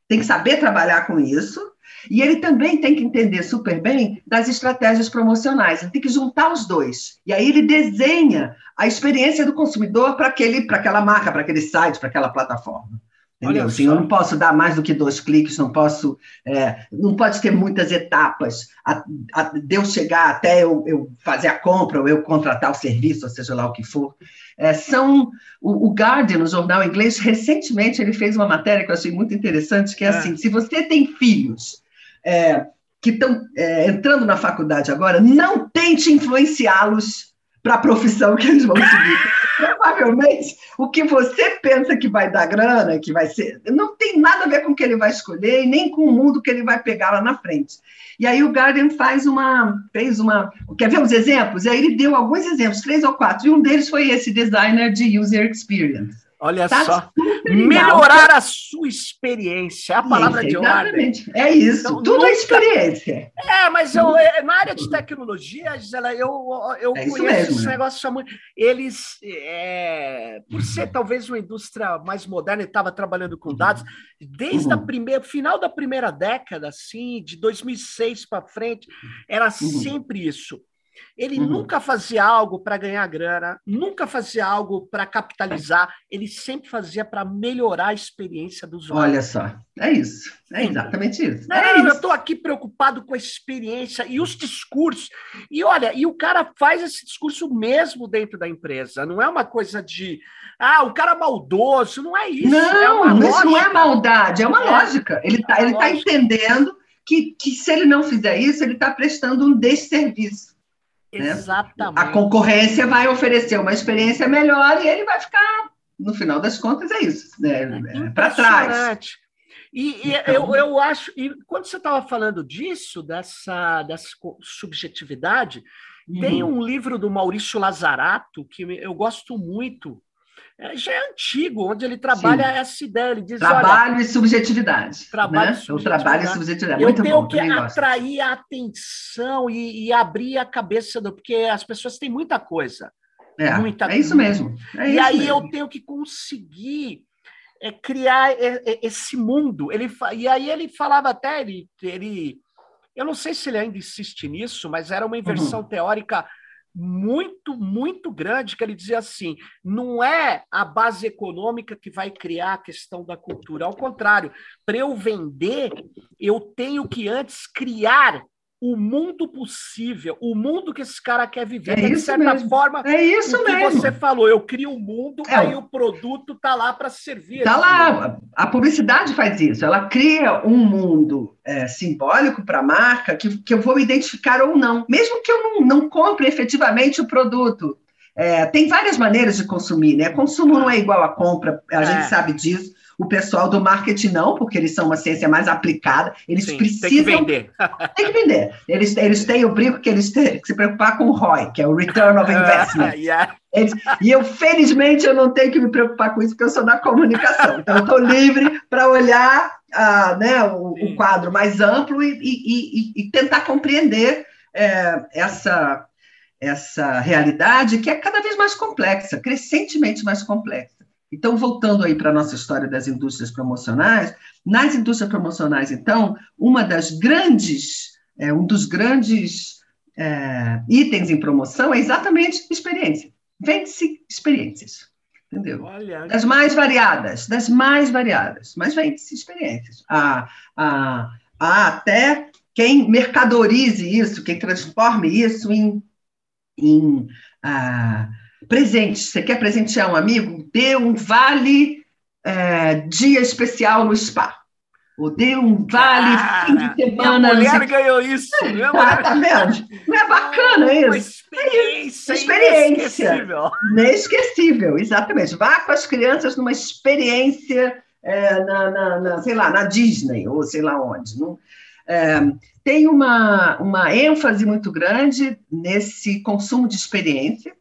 Speaker 2: tem que saber trabalhar com isso. E ele também tem que entender super bem das estratégias promocionais. Ele tem que juntar os dois. E aí ele desenha a experiência do consumidor para aquela marca, para aquele site, para aquela plataforma. Entendeu? Assim, eu não posso dar mais do que dois cliques, não posso, é, não pode ter muitas etapas a, a, de eu chegar até eu, eu, fazer a compra ou eu contratar o serviço, ou seja lá o que for. É, são o, o, Guardian, o jornal inglês, recentemente ele fez uma matéria que eu achei muito interessante, que é, é. assim: se você tem filhos é, que estão é, entrando na faculdade agora, não tente influenciá-los para a profissão que eles vão seguir. Provavelmente, o que você pensa que vai dar grana, que vai ser, não tem nada a ver com o que ele vai escolher e nem com o mundo que ele vai pegar lá na frente. E aí o Guardian faz uma, fez uma, quer ver os exemplos? E aí ele deu alguns exemplos, três ou quatro, e um deles foi esse designer de user experience.
Speaker 1: Olha tá só. Melhorar a sua experiência, é a palavra
Speaker 2: isso,
Speaker 1: de ordem.
Speaker 2: Exatamente. É isso. Então, Tudo é nunca... é experiência.
Speaker 1: É, mas eu, é, na área de tecnologia, Gisela, eu, eu é conheço mesmo, esse né? negócio. Eles, é, por ser talvez uma indústria mais moderna, estava trabalhando com dados, desde uhum. a primeira, final da primeira década, assim, de 2006 para frente, era uhum. sempre isso. Ele uhum. nunca fazia algo para ganhar grana, nunca fazia algo para capitalizar, ele sempre fazia para melhorar a experiência do usuário.
Speaker 2: Olha só, é isso, é exatamente isso.
Speaker 1: Não,
Speaker 2: é
Speaker 1: isso. eu estou aqui preocupado com a experiência e os discursos. E olha, e o cara faz esse discurso mesmo dentro da empresa, não é uma coisa de ah, o cara maldoso, não é isso.
Speaker 2: Não,
Speaker 1: é
Speaker 2: isso não é maldade, é uma é, lógica. Ele está ele tá entendendo que, que se ele não fizer isso, ele está prestando um desserviço.
Speaker 1: Né? Exatamente.
Speaker 2: A concorrência vai oferecer uma experiência melhor e ele vai ficar, no final das contas, é isso, né? É, é para trás.
Speaker 1: E, então... eu, eu acho, e quando você estava falando disso, dessa, dessa subjetividade, uhum. tem um livro do Maurício Lazarato que eu gosto muito, já é antigo, onde ele trabalha Sim. essa ideia. Ele diz,
Speaker 2: trabalho e subjetividade. Trabalho, né? e subjetividade. O trabalho e subjetividade.
Speaker 1: Muito Eu tenho bom, que atrair gosto. a atenção e, e, abrir a cabeça, do, porque as pessoas têm muita coisa.
Speaker 2: É,
Speaker 1: muita
Speaker 2: é isso mesmo. É
Speaker 1: e
Speaker 2: isso
Speaker 1: aí
Speaker 2: mesmo.
Speaker 1: eu tenho que conseguir é, criar esse mundo. Ele, e aí ele falava até, ele, ele, eu não sei se ele ainda insiste nisso, mas era uma inversão uhum. teórica muito, muito grande, que ele dizia assim: não é a base econômica que vai criar a questão da cultura. Ao contrário, para eu vender, eu tenho que antes criar o mundo possível, o mundo que esse cara quer viver.
Speaker 2: É
Speaker 1: de certa
Speaker 2: mesmo.
Speaker 1: forma,
Speaker 2: é isso
Speaker 1: o que
Speaker 2: mesmo.
Speaker 1: você falou, eu crio um mundo, é. aí o produto está lá para servir.
Speaker 2: Está lá, mundo. a publicidade faz isso, ela cria um mundo é, simbólico para a marca que, que eu vou identificar ou não, mesmo que eu não, não compre efetivamente o produto. É, tem várias maneiras de consumir, né? Consumo não é igual a compra, a gente é. sabe disso. O pessoal do marketing não, porque eles são uma ciência mais aplicada. Eles Sim, precisam. Tem que
Speaker 1: vender. (laughs)
Speaker 2: tem que vender. Eles, eles têm o brinco que eles têm que se preocupar com o ROI, que é o Return of (laughs) Investment. (laughs)
Speaker 1: yeah.
Speaker 2: eles, e eu, felizmente, eu não tenho que me preocupar com isso, porque eu sou da comunicação. Então, eu estou livre para olhar ah, né, o, o, quadro mais amplo e, e, e, e tentar compreender é, essa, essa realidade que é cada vez mais complexa, crescentemente mais complexa. Então, voltando aí para a nossa história das indústrias promocionais, nas indústrias promocionais, então, uma das grandes, é, um dos grandes é, itens em promoção é exatamente experiência. Vende-se experiências. Entendeu? Olha. Das mais variadas, das mais variadas, mas vende-se experiências. Há, há, há até quem mercadorize isso, quem transforme isso em, em ah, presente. Você quer presentear um amigo? Dê um vale é, dia especial no spa. Ou dê um vale Cara, fim de semana.
Speaker 1: Minha mulher ganhou isso.
Speaker 2: Minha mulher... Ah, tá vendo? Não é bacana isso? Uma
Speaker 1: experiência, é experiência inesquecível.
Speaker 2: Inesquecível, exatamente. Vá com as crianças numa experiência é, na, na, na, sei lá, na Disney, ou sei lá onde. Não? É, tem uma, uma ênfase muito grande nesse consumo de experiência,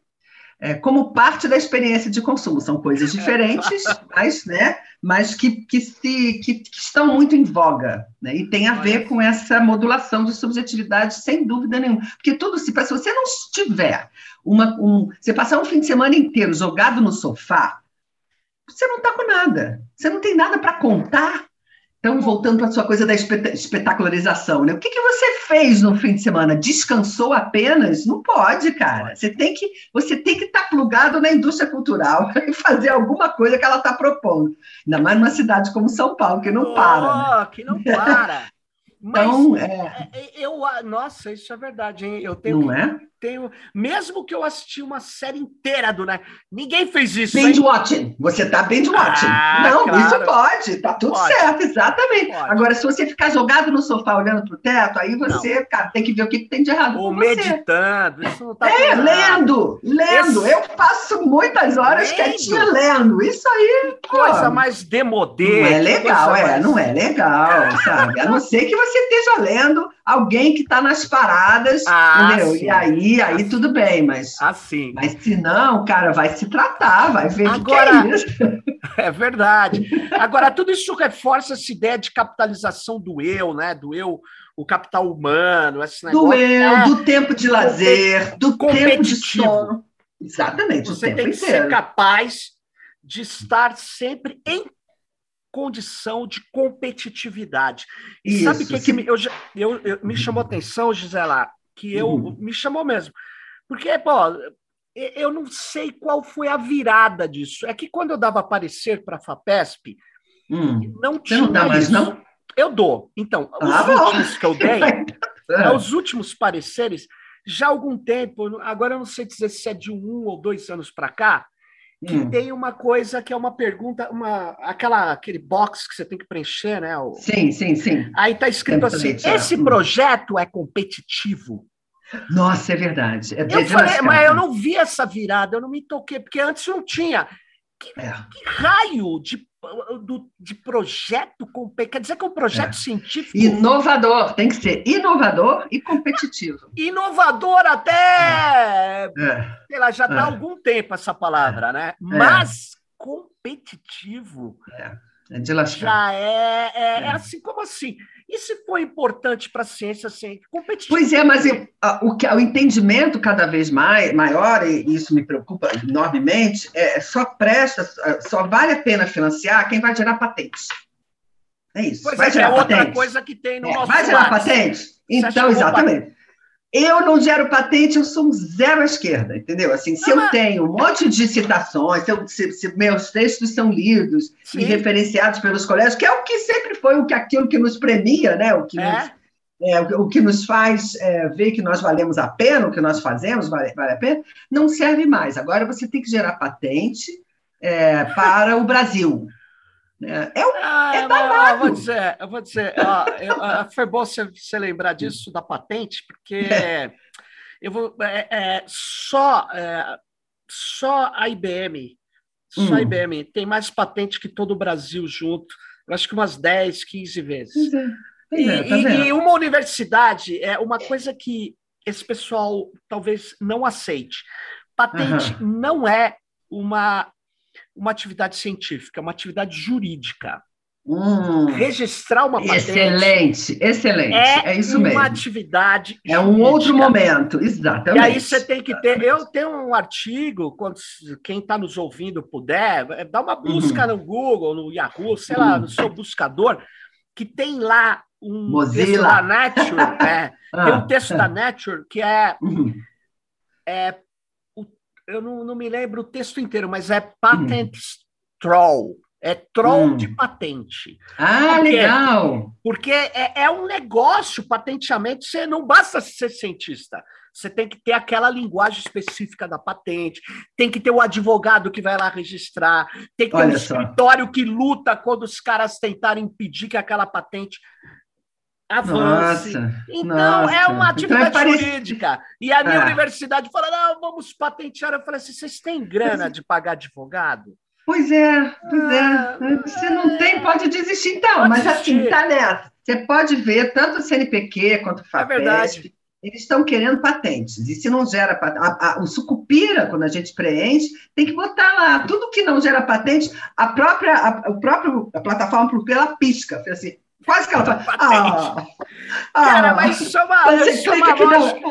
Speaker 2: é, como parte da experiência de consumo. São coisas diferentes, mas, né, mas que, que, se, que, que estão muito em voga. Né, e tem a ver com essa modulação de subjetividade, sem dúvida nenhuma. Porque tudo se. Se você não tiver uma. Um, você passar um fim de semana inteiro jogado no sofá, você não está com nada. Você não tem nada para contar então, voltando para a sua coisa da espetacularização, né? O que, que você fez no fim de semana? Descansou apenas? Não pode, cara. Você tem que você tem que estar tá plugado na indústria cultural (laughs) e fazer alguma coisa que ela está propondo. Ainda mais numa cidade como São Paulo, que não oh, para.
Speaker 1: Né? Que não para. (laughs) então, Mas, é... é eu, nossa, isso é verdade, hein? Eu tenho.
Speaker 2: Não é?
Speaker 1: Tenho, mesmo que eu assisti uma série inteira do né, ninguém fez isso.
Speaker 2: Binge watching, você tá binge watching. Ah, não, claro. isso pode, tá tudo pode. certo, exatamente. Pode. Agora, se você ficar jogado no sofá olhando pro teto, aí você, cara, tem que ver o que, que tem de errado.
Speaker 1: Ou meditando, isso não tá
Speaker 2: É, lendo, lendo. Esse... Eu passo muitas horas lendo. quietinha lendo. Isso aí,
Speaker 1: pô, coisa mais demodê.
Speaker 2: Não é legal, é, mais... não é legal, (laughs) sabe? A não ser que você esteja lendo alguém que está nas paradas, ah, entendeu? Sim. E aí, aí tudo bem, mas.
Speaker 1: Assim.
Speaker 2: Mas se não, cara, vai se tratar, vai ver
Speaker 1: Agora,
Speaker 2: que é isso. (laughs)
Speaker 1: É verdade. Agora, tudo isso reforça essa ideia de capitalização do eu, né? Do eu, o capital humano, esse
Speaker 2: negócio. Do eu, é, do tempo de lazer, do tempo de sono. Exatamente.
Speaker 1: Você tem que inteiro. ser capaz de estar sempre em condição de competitividade. E Isso, sabe o que, que me, eu, eu, eu, me chamou atenção, Gisela? Que eu uhum. me chamou mesmo. Porque, pô, eu não sei qual foi a virada disso. É que quando eu dava parecer para a FAPESP,
Speaker 2: hum. não tinha. Você não dá mais, não?
Speaker 1: Eu dou. Então, os ah, últimos que eu (laughs) dei, é. os últimos pareceres, já há algum tempo, agora eu não sei dizer se é de um ou dois anos para cá, que hum. tem uma coisa que é uma pergunta, uma, aquela, aquele box que você tem que preencher, né? O,
Speaker 2: sim, sim, sim.
Speaker 1: Aí está escrito assim: esse hum. projeto é competitivo.
Speaker 2: Nossa, é verdade. É
Speaker 1: eu falei, mas eu não vi essa virada, eu não me toquei, porque antes não tinha. Que, é. que raio de, do, de projeto Quer dizer que é um projeto é. científico.
Speaker 2: Inovador, tem que ser inovador e competitivo.
Speaker 1: Inovador até. É. Sei lá, já está há é. algum tempo essa palavra, né? É. Mas competitivo.
Speaker 2: É. de lascar.
Speaker 1: Já é, é, assim como assim. Isso foi importante para a ciência assim, competitiva.
Speaker 2: Pois é, mas eu, o, o entendimento cada vez mais, maior, e isso me preocupa enormemente, é só presta, só vale a pena financiar quem vai gerar patentes. É isso.
Speaker 1: Pois
Speaker 2: vai
Speaker 1: é,
Speaker 2: gerar
Speaker 1: é outra coisa que tem no é, nosso
Speaker 2: Vai gerar patente? Então, exatamente. Eu não gero patente, eu sou um zero à esquerda, entendeu? Assim, se eu tenho um monte de citações, se, eu, se, se meus textos são lidos Sim. e referenciados pelos colégios, que é o que sempre foi o que aquilo que nos premia, né? O que, é. nos, é, o, que nos faz é, ver que nós valemos a pena, o que nós fazemos vale, vale a pena, não serve mais. Agora você tem que gerar patente é, para o Brasil. É, é, ah, é danado.
Speaker 1: Eu vou dizer, eu vou dizer ó, eu, ah, foi bom você, você, lembrar disso da patente, porque é. (laughs) eu vou, é, é, só, é, só a IBM, só hum. a IBM tem mais patente que todo o Brasil junto, eu acho que umas 10, 15 vezes. É, e, tá e, e uma universidade é uma coisa que esse pessoal talvez não aceite. Patente uhum. não é uma uma atividade científica, uma atividade jurídica.
Speaker 2: Hum,
Speaker 1: Registrar uma patente.
Speaker 2: Excelente, excelente. É, é isso mesmo.
Speaker 1: uma atividade.
Speaker 2: É um outro momento, exatamente.
Speaker 1: E aí você tem que ter. Eu tenho um artigo, quando quem está nos ouvindo puder, é, dá uma busca uhum. no Google, no Yahoo, sei uhum. lá, no seu buscador, que tem lá um
Speaker 2: Mozilla.
Speaker 1: texto da Nature. é, (laughs) ah, tem um texto da Nature que é, uhum. é eu não, não, me lembro o texto inteiro, mas é patent hum. troll. É troll hum. de patente.
Speaker 2: Ah, porque, legal!
Speaker 1: Porque é, é, um negócio, patenteamente, você não basta ser cientista. Você tem que ter aquela linguagem específica da patente, tem que ter o advogado que vai lá registrar, tem que ter Olha um só. escritório que luta quando os caras tentarem impedir que aquela patente avance. Nossa, então, nossa. é uma então é atividade então, jurídica. E a minha ah. universidade fala: não, vamos patentear. Eu falei assim: vocês têm grana de pagar advogado?
Speaker 2: Pois é, pois é. ah, é. Você não tem, pode desistir então, pode mas assim, desistir. assim, tá nessa. Você pode ver tanto o CNPq quanto o FAPESP. É verdade. eles estão querendo patentes. E se não gera patente, o sucupira, quando a gente preenche, tem que botar lá. Tudo que não gera patente, a própria, a, o próprio, a plataforma ela pisca. Assim, quase que ela fala. Ah,
Speaker 1: Cara, ah, mas isso é uma, isso é uma lógica.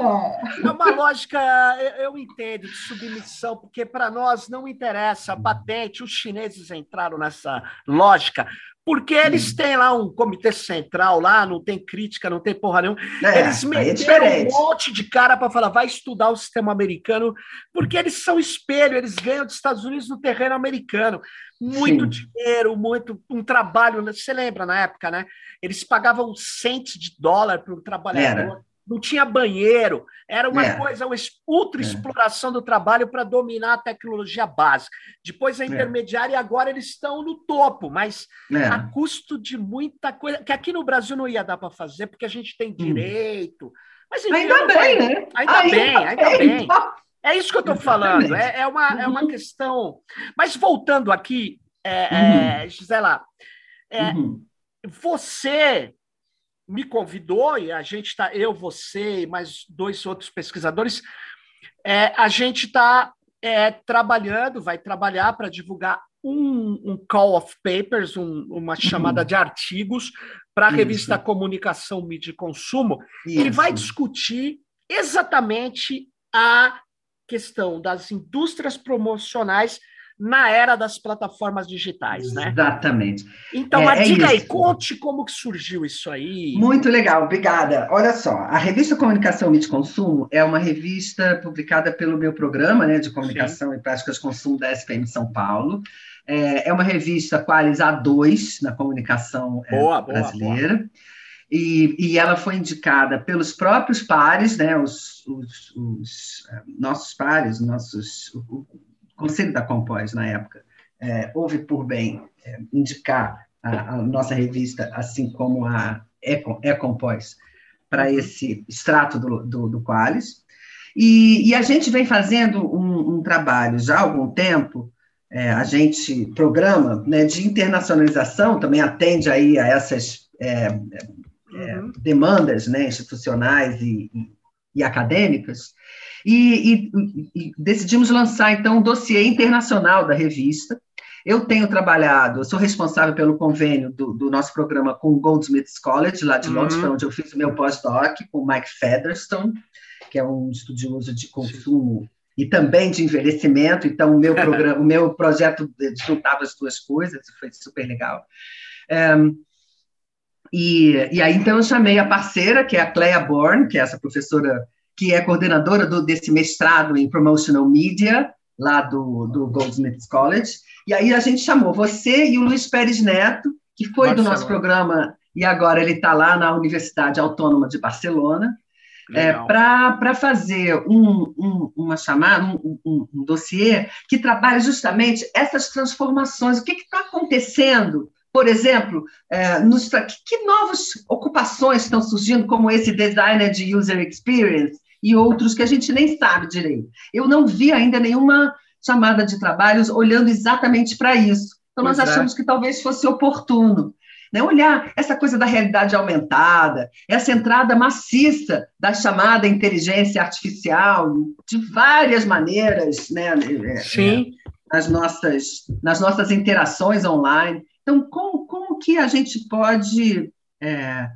Speaker 1: É uma lógica, eu, eu entendo, de submissão, porque para nós não interessa a patente. Os chineses entraram nessa lógica porque eles têm lá um comitê central lá, não tem crítica, não tem porra nenhuma. É, eles é meteram é um monte de cara para falar, vai estudar o sistema americano, porque eles são espelho, eles ganham dos Estados Unidos no terreno americano. Muito Sim. dinheiro, muito um trabalho. Você lembra na época, né? Eles pagavam centes de dólar para o trabalhador. Era não tinha banheiro, era uma é. coisa, uma ultra é. exploração é. do trabalho para dominar a tecnologia básica. Depois a é. intermediária, é. e agora eles estão no topo, mas é. a custo de muita coisa, que aqui no Brasil não ia dar para fazer, porque a gente tem hum. direito. Hum. Mas,
Speaker 2: enfim, ainda bem, vai... né?
Speaker 1: Ainda, ainda bem, ainda bem. bem. É isso que eu estou falando, é, é, uma, uhum. é uma questão. Mas voltando aqui, é, uhum. Gisela, uhum. você me convidou, e a gente está, eu, você e mais dois outros pesquisadores, é, a gente está é, trabalhando, vai trabalhar para divulgar um, um, call of papers, um, uma chamada uhum. de artigos para a revista Comunicação, Mídia e Consumo, Isso. que vai discutir exatamente a questão das indústrias promocionais na era das plataformas digitais, né?
Speaker 2: Exatamente.
Speaker 1: Então, é, diga é aí, conte como que surgiu isso aí.
Speaker 2: Muito legal, obrigada. Olha só, a revista Comunicação e de Consumo é uma revista publicada pelo meu programa né, de Comunicação Sim. e Práticas de Consumo da SPM São Paulo. É, é uma revista Qualis A2 na comunicação é, boa, brasileira. Boa, boa. E, e, ela foi indicada pelos próprios pares, né, os, os, os é, nossos pares, nossos, Conselho da Compós, na época, é, houve por bem é, indicar a, a, nossa revista, assim como a Ecompós, para esse extrato do, do, do Qualis. E, e, a gente vem fazendo um, um trabalho já há algum tempo, é, a gente programa né, de internacionalização, também atende aí a essas é, é, uhum. demandas né, institucionais e, e, e acadêmicas, e, e, e decidimos lançar, então, um dossiê internacional da revista. Eu tenho trabalhado, eu sou responsável pelo convênio do, do nosso programa com o Goldsmiths College, lá de Londres, uhum. onde eu fiz o meu pós-doc, com o Mike Featherstone, que é um estudioso de consumo e também de envelhecimento. Então, o meu, programa, (laughs) o meu projeto juntava as duas coisas, foi super legal. Um, e, e aí, então, eu chamei a parceira, que é a Cleia Bourne, que é essa professora que é coordenadora do, desse mestrado em Promotional Media, lá do, do Goldsmiths College. E aí a gente chamou você e o Luiz Pérez Neto, que foi Barcelona. do nosso programa, e agora ele está lá na Universidade Autônoma de Barcelona, é, para fazer um, um, uma chamada, um, um, um dossiê que trabalhe justamente essas transformações. O que está acontecendo por exemplo, é, nos, que, novas ocupações estão surgindo, como esse designer de user experience, e outros que a gente nem sabe direito. Eu não vi ainda nenhuma chamada de trabalhos olhando exatamente para isso. Então, nós pois é. achamos que talvez fosse oportuno né? olhar essa coisa da realidade aumentada, essa entrada maciça da chamada inteligência artificial, de várias maneiras, né? É, é,
Speaker 1: Sim.
Speaker 2: nas, nossas, nas nossas interações online. Então, como, como que a gente pode é,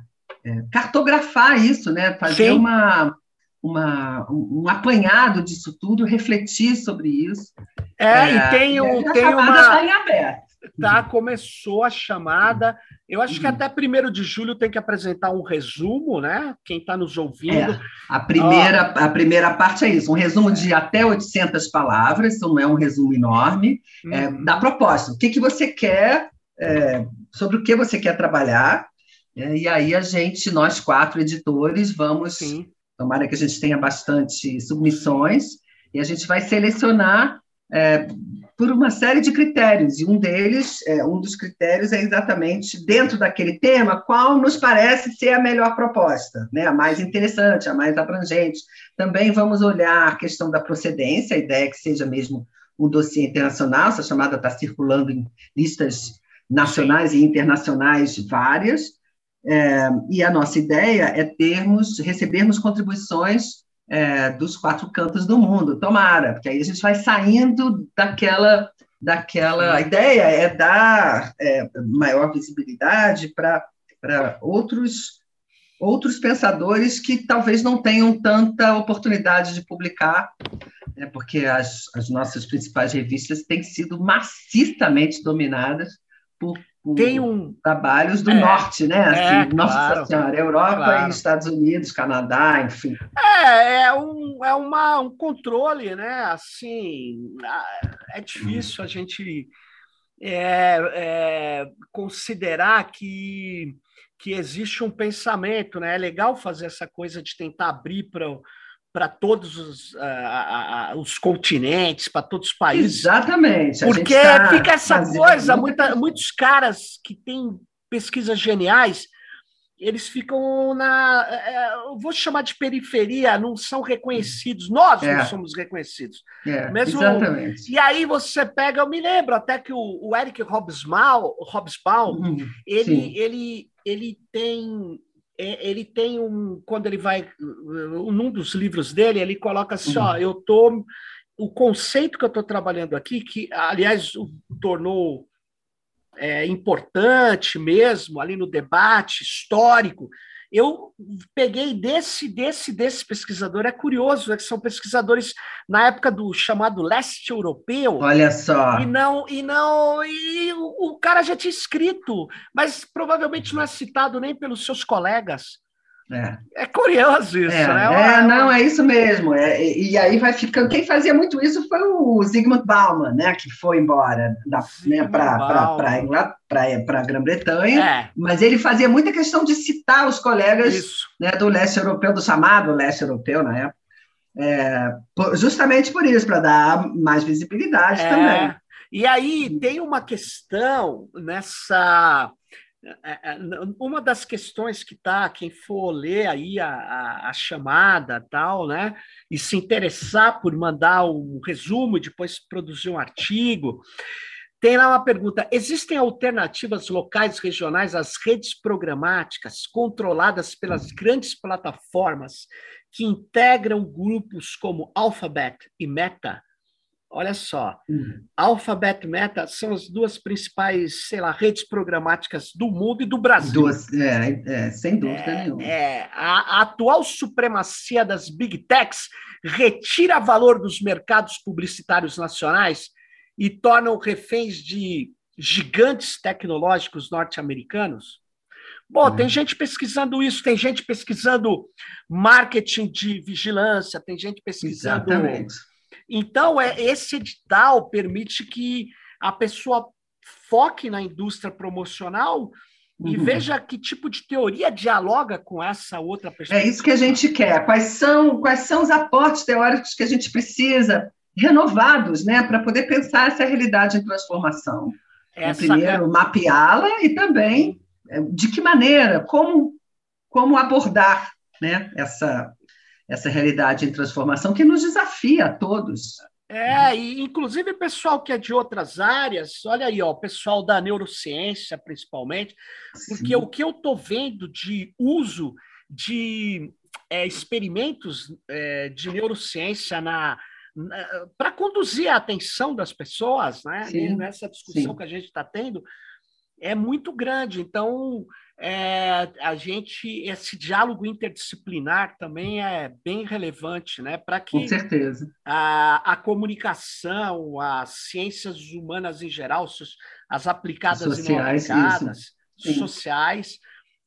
Speaker 2: é, cartografar isso, né? fazer Sim. uma uma, um apanhado disso tudo, refletir sobre isso.
Speaker 1: É, é e tem, um, tem uma. Está em aberto. Tá, começou a chamada. Eu acho que uhum. até primeiro de julho tem que apresentar um resumo, né? Quem está nos ouvindo. É,
Speaker 2: a, primeira, a primeira parte é isso: um resumo de até 800 palavras, isso não é um resumo enorme, é, uhum. é, da proposta. O que, que você quer, é, sobre o que você quer trabalhar, é, e aí a gente, nós quatro editores, vamos Sim. Tomara que a gente tenha bastante submissões e a gente vai selecionar é, por uma série de critérios, e um deles, é, um dos critérios é exatamente, dentro daquele tema, qual nos parece ser a melhor proposta, né? a mais interessante, a mais abrangente. Também vamos olhar a questão da procedência, a ideia é que seja mesmo um dossiê internacional, essa chamada está circulando em listas nacionais Sim. e internacionais várias, É, e a nossa ideia é termos, recebermos contribuições é, dos quatro cantos do mundo, tomara, porque aí a gente vai saindo daquela, daquela ideia, é dar é, maior visibilidade para outros, outros pensadores que talvez não tenham tanta oportunidade de publicar, né, porque as, as nossas principais revistas têm sido maciçamente dominadas por tem um trabalhos do é, norte, né? Assim, é, Nossa claro, Senhora, Europa claro. e Estados Unidos, Canadá, enfim.
Speaker 1: É, é, um, é uma, um controle, né? Assim, é difícil a gente é, é, considerar que, que existe um pensamento, né? É legal fazer essa coisa de tentar abrir para para todos os, uh, uh, os continentes, para todos os países.
Speaker 2: Exatamente.
Speaker 1: Porque tá fica essa coisa, muita, muitos caras que têm pesquisas geniais, eles ficam na. É, eu vou chamar de periferia, não são reconhecidos. Nós é. não somos reconhecidos.
Speaker 2: É, Mesmo, exatamente.
Speaker 1: E aí você pega, eu me lembro até que o, o Eric Hobsbawm, Hobsbawm uhum, ele, ele, ele tem ele tem um quando ele vai num dos livros dele ele coloca assim uhum. ó eu tô o conceito que eu estou trabalhando aqui que aliás o tornou é, importante mesmo ali no debate histórico eu peguei desse, desse, desse pesquisador, é curioso, é que são pesquisadores na época do chamado leste europeu.
Speaker 2: Olha só.
Speaker 1: E não, e não, e o, o cara já tinha escrito, mas provavelmente não é citado nem pelos seus colegas. É. é curioso isso,
Speaker 2: é,
Speaker 1: né?
Speaker 2: É, não, é isso mesmo. É, e aí vai ficando. Quem fazia muito isso foi o Zygmunt Bauman, né? Que foi embora né, para a Grã-Bretanha, é. mas ele fazia muita questão de citar os colegas né, do leste europeu, do chamado leste europeu na época. É, justamente por isso, para dar mais visibilidade é. também.
Speaker 1: E aí tem uma questão nessa é, é, uma das questões que está, quem for ler aí a, a, a, chamada tal, né, e se interessar por mandar um resumo depois produzir um artigo, tem lá uma pergunta: existem alternativas locais regionais às redes programáticas controladas pelas grandes plataformas que integram grupos como Alphabet e Meta? Olha só, uhum. Alphabet Meta são as duas principais, sei lá, redes programáticas do mundo e do Brasil.
Speaker 2: Duas, é, é, sem dúvida é, nenhuma.
Speaker 1: É, a, a, atual supremacia das big techs retira valor dos mercados publicitários nacionais e torna reféns de gigantes tecnológicos norte-americanos? Bom, uhum. tem gente pesquisando isso, tem gente pesquisando marketing de vigilância, tem gente pesquisando.
Speaker 2: Exatamente
Speaker 1: então, é, esse edital permite que a pessoa foque na indústria promocional uhum. e veja que tipo de teoria dialoga com essa outra
Speaker 2: perspectiva. É isso que a gente quer. Quais são, quais são os aportes teóricos que a gente precisa, renovados, né, para poder pensar essa realidade em transformação? Essa Primeiro, é... mapeá-la e também é, de que maneira, como, como abordar né, essa, essa realidade em transformação que nos desafia a todos.
Speaker 1: É, e inclusive pessoal que é de outras áreas, olha aí, ó, o pessoal da neurociência, principalmente, porque Sim. o que eu estou vendo de uso de é, experimentos é, de neurociência na, na para conduzir a atenção das pessoas, né? Nessa discussão Sim. que a gente está tendo, é muito grande. Então, é, a gente esse diálogo interdisciplinar também é bem relevante, né? Para que
Speaker 2: Com certeza.
Speaker 1: A, a comunicação, as ciências humanas em geral, as aplicadas sociais, e não aplicadas, sociais,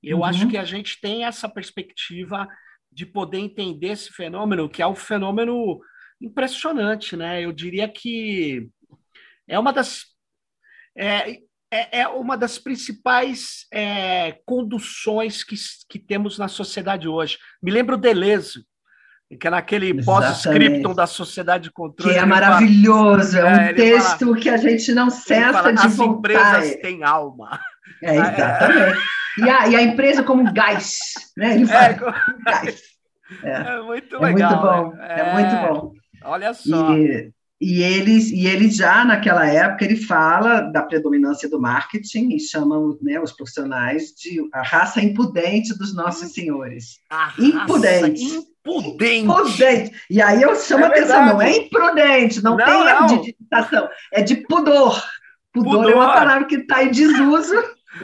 Speaker 1: eu uhum. acho que a gente tem essa perspectiva de poder entender esse fenômeno, que é um fenômeno impressionante, né? Eu diria que é uma das é, é, é uma das principais é, conduções que, que temos na sociedade hoje. Me lembro Deleuze, que é naquele pós-scriptum da Sociedade de Controle.
Speaker 2: Que é maravilhoso, fala, é um é, texto fala, que a gente não cessa fala, de
Speaker 1: As
Speaker 2: voltar.
Speaker 1: empresas têm alma.
Speaker 2: É, exatamente. E a, e a empresa como gás, né? Ele fala, (laughs) é,
Speaker 1: gás. É, é muito legal.
Speaker 2: É muito bom, né? é, muito bom.
Speaker 1: Olha só.
Speaker 2: E, E eles, e ele já, naquela época, ele fala da predominância do marketing e chama né, os profissionais de a raça impudente dos nossos senhores.
Speaker 1: A
Speaker 2: impudente.
Speaker 1: impudente.
Speaker 2: Impudente. E aí eu chamo
Speaker 1: É
Speaker 2: a atenção,
Speaker 1: verdade.
Speaker 2: não é imprudente, não,
Speaker 1: Não,
Speaker 2: tem
Speaker 1: não.
Speaker 2: de digitação, é de pudor. Pudor, é
Speaker 1: Pudor.
Speaker 2: uma palavra que está em desuso.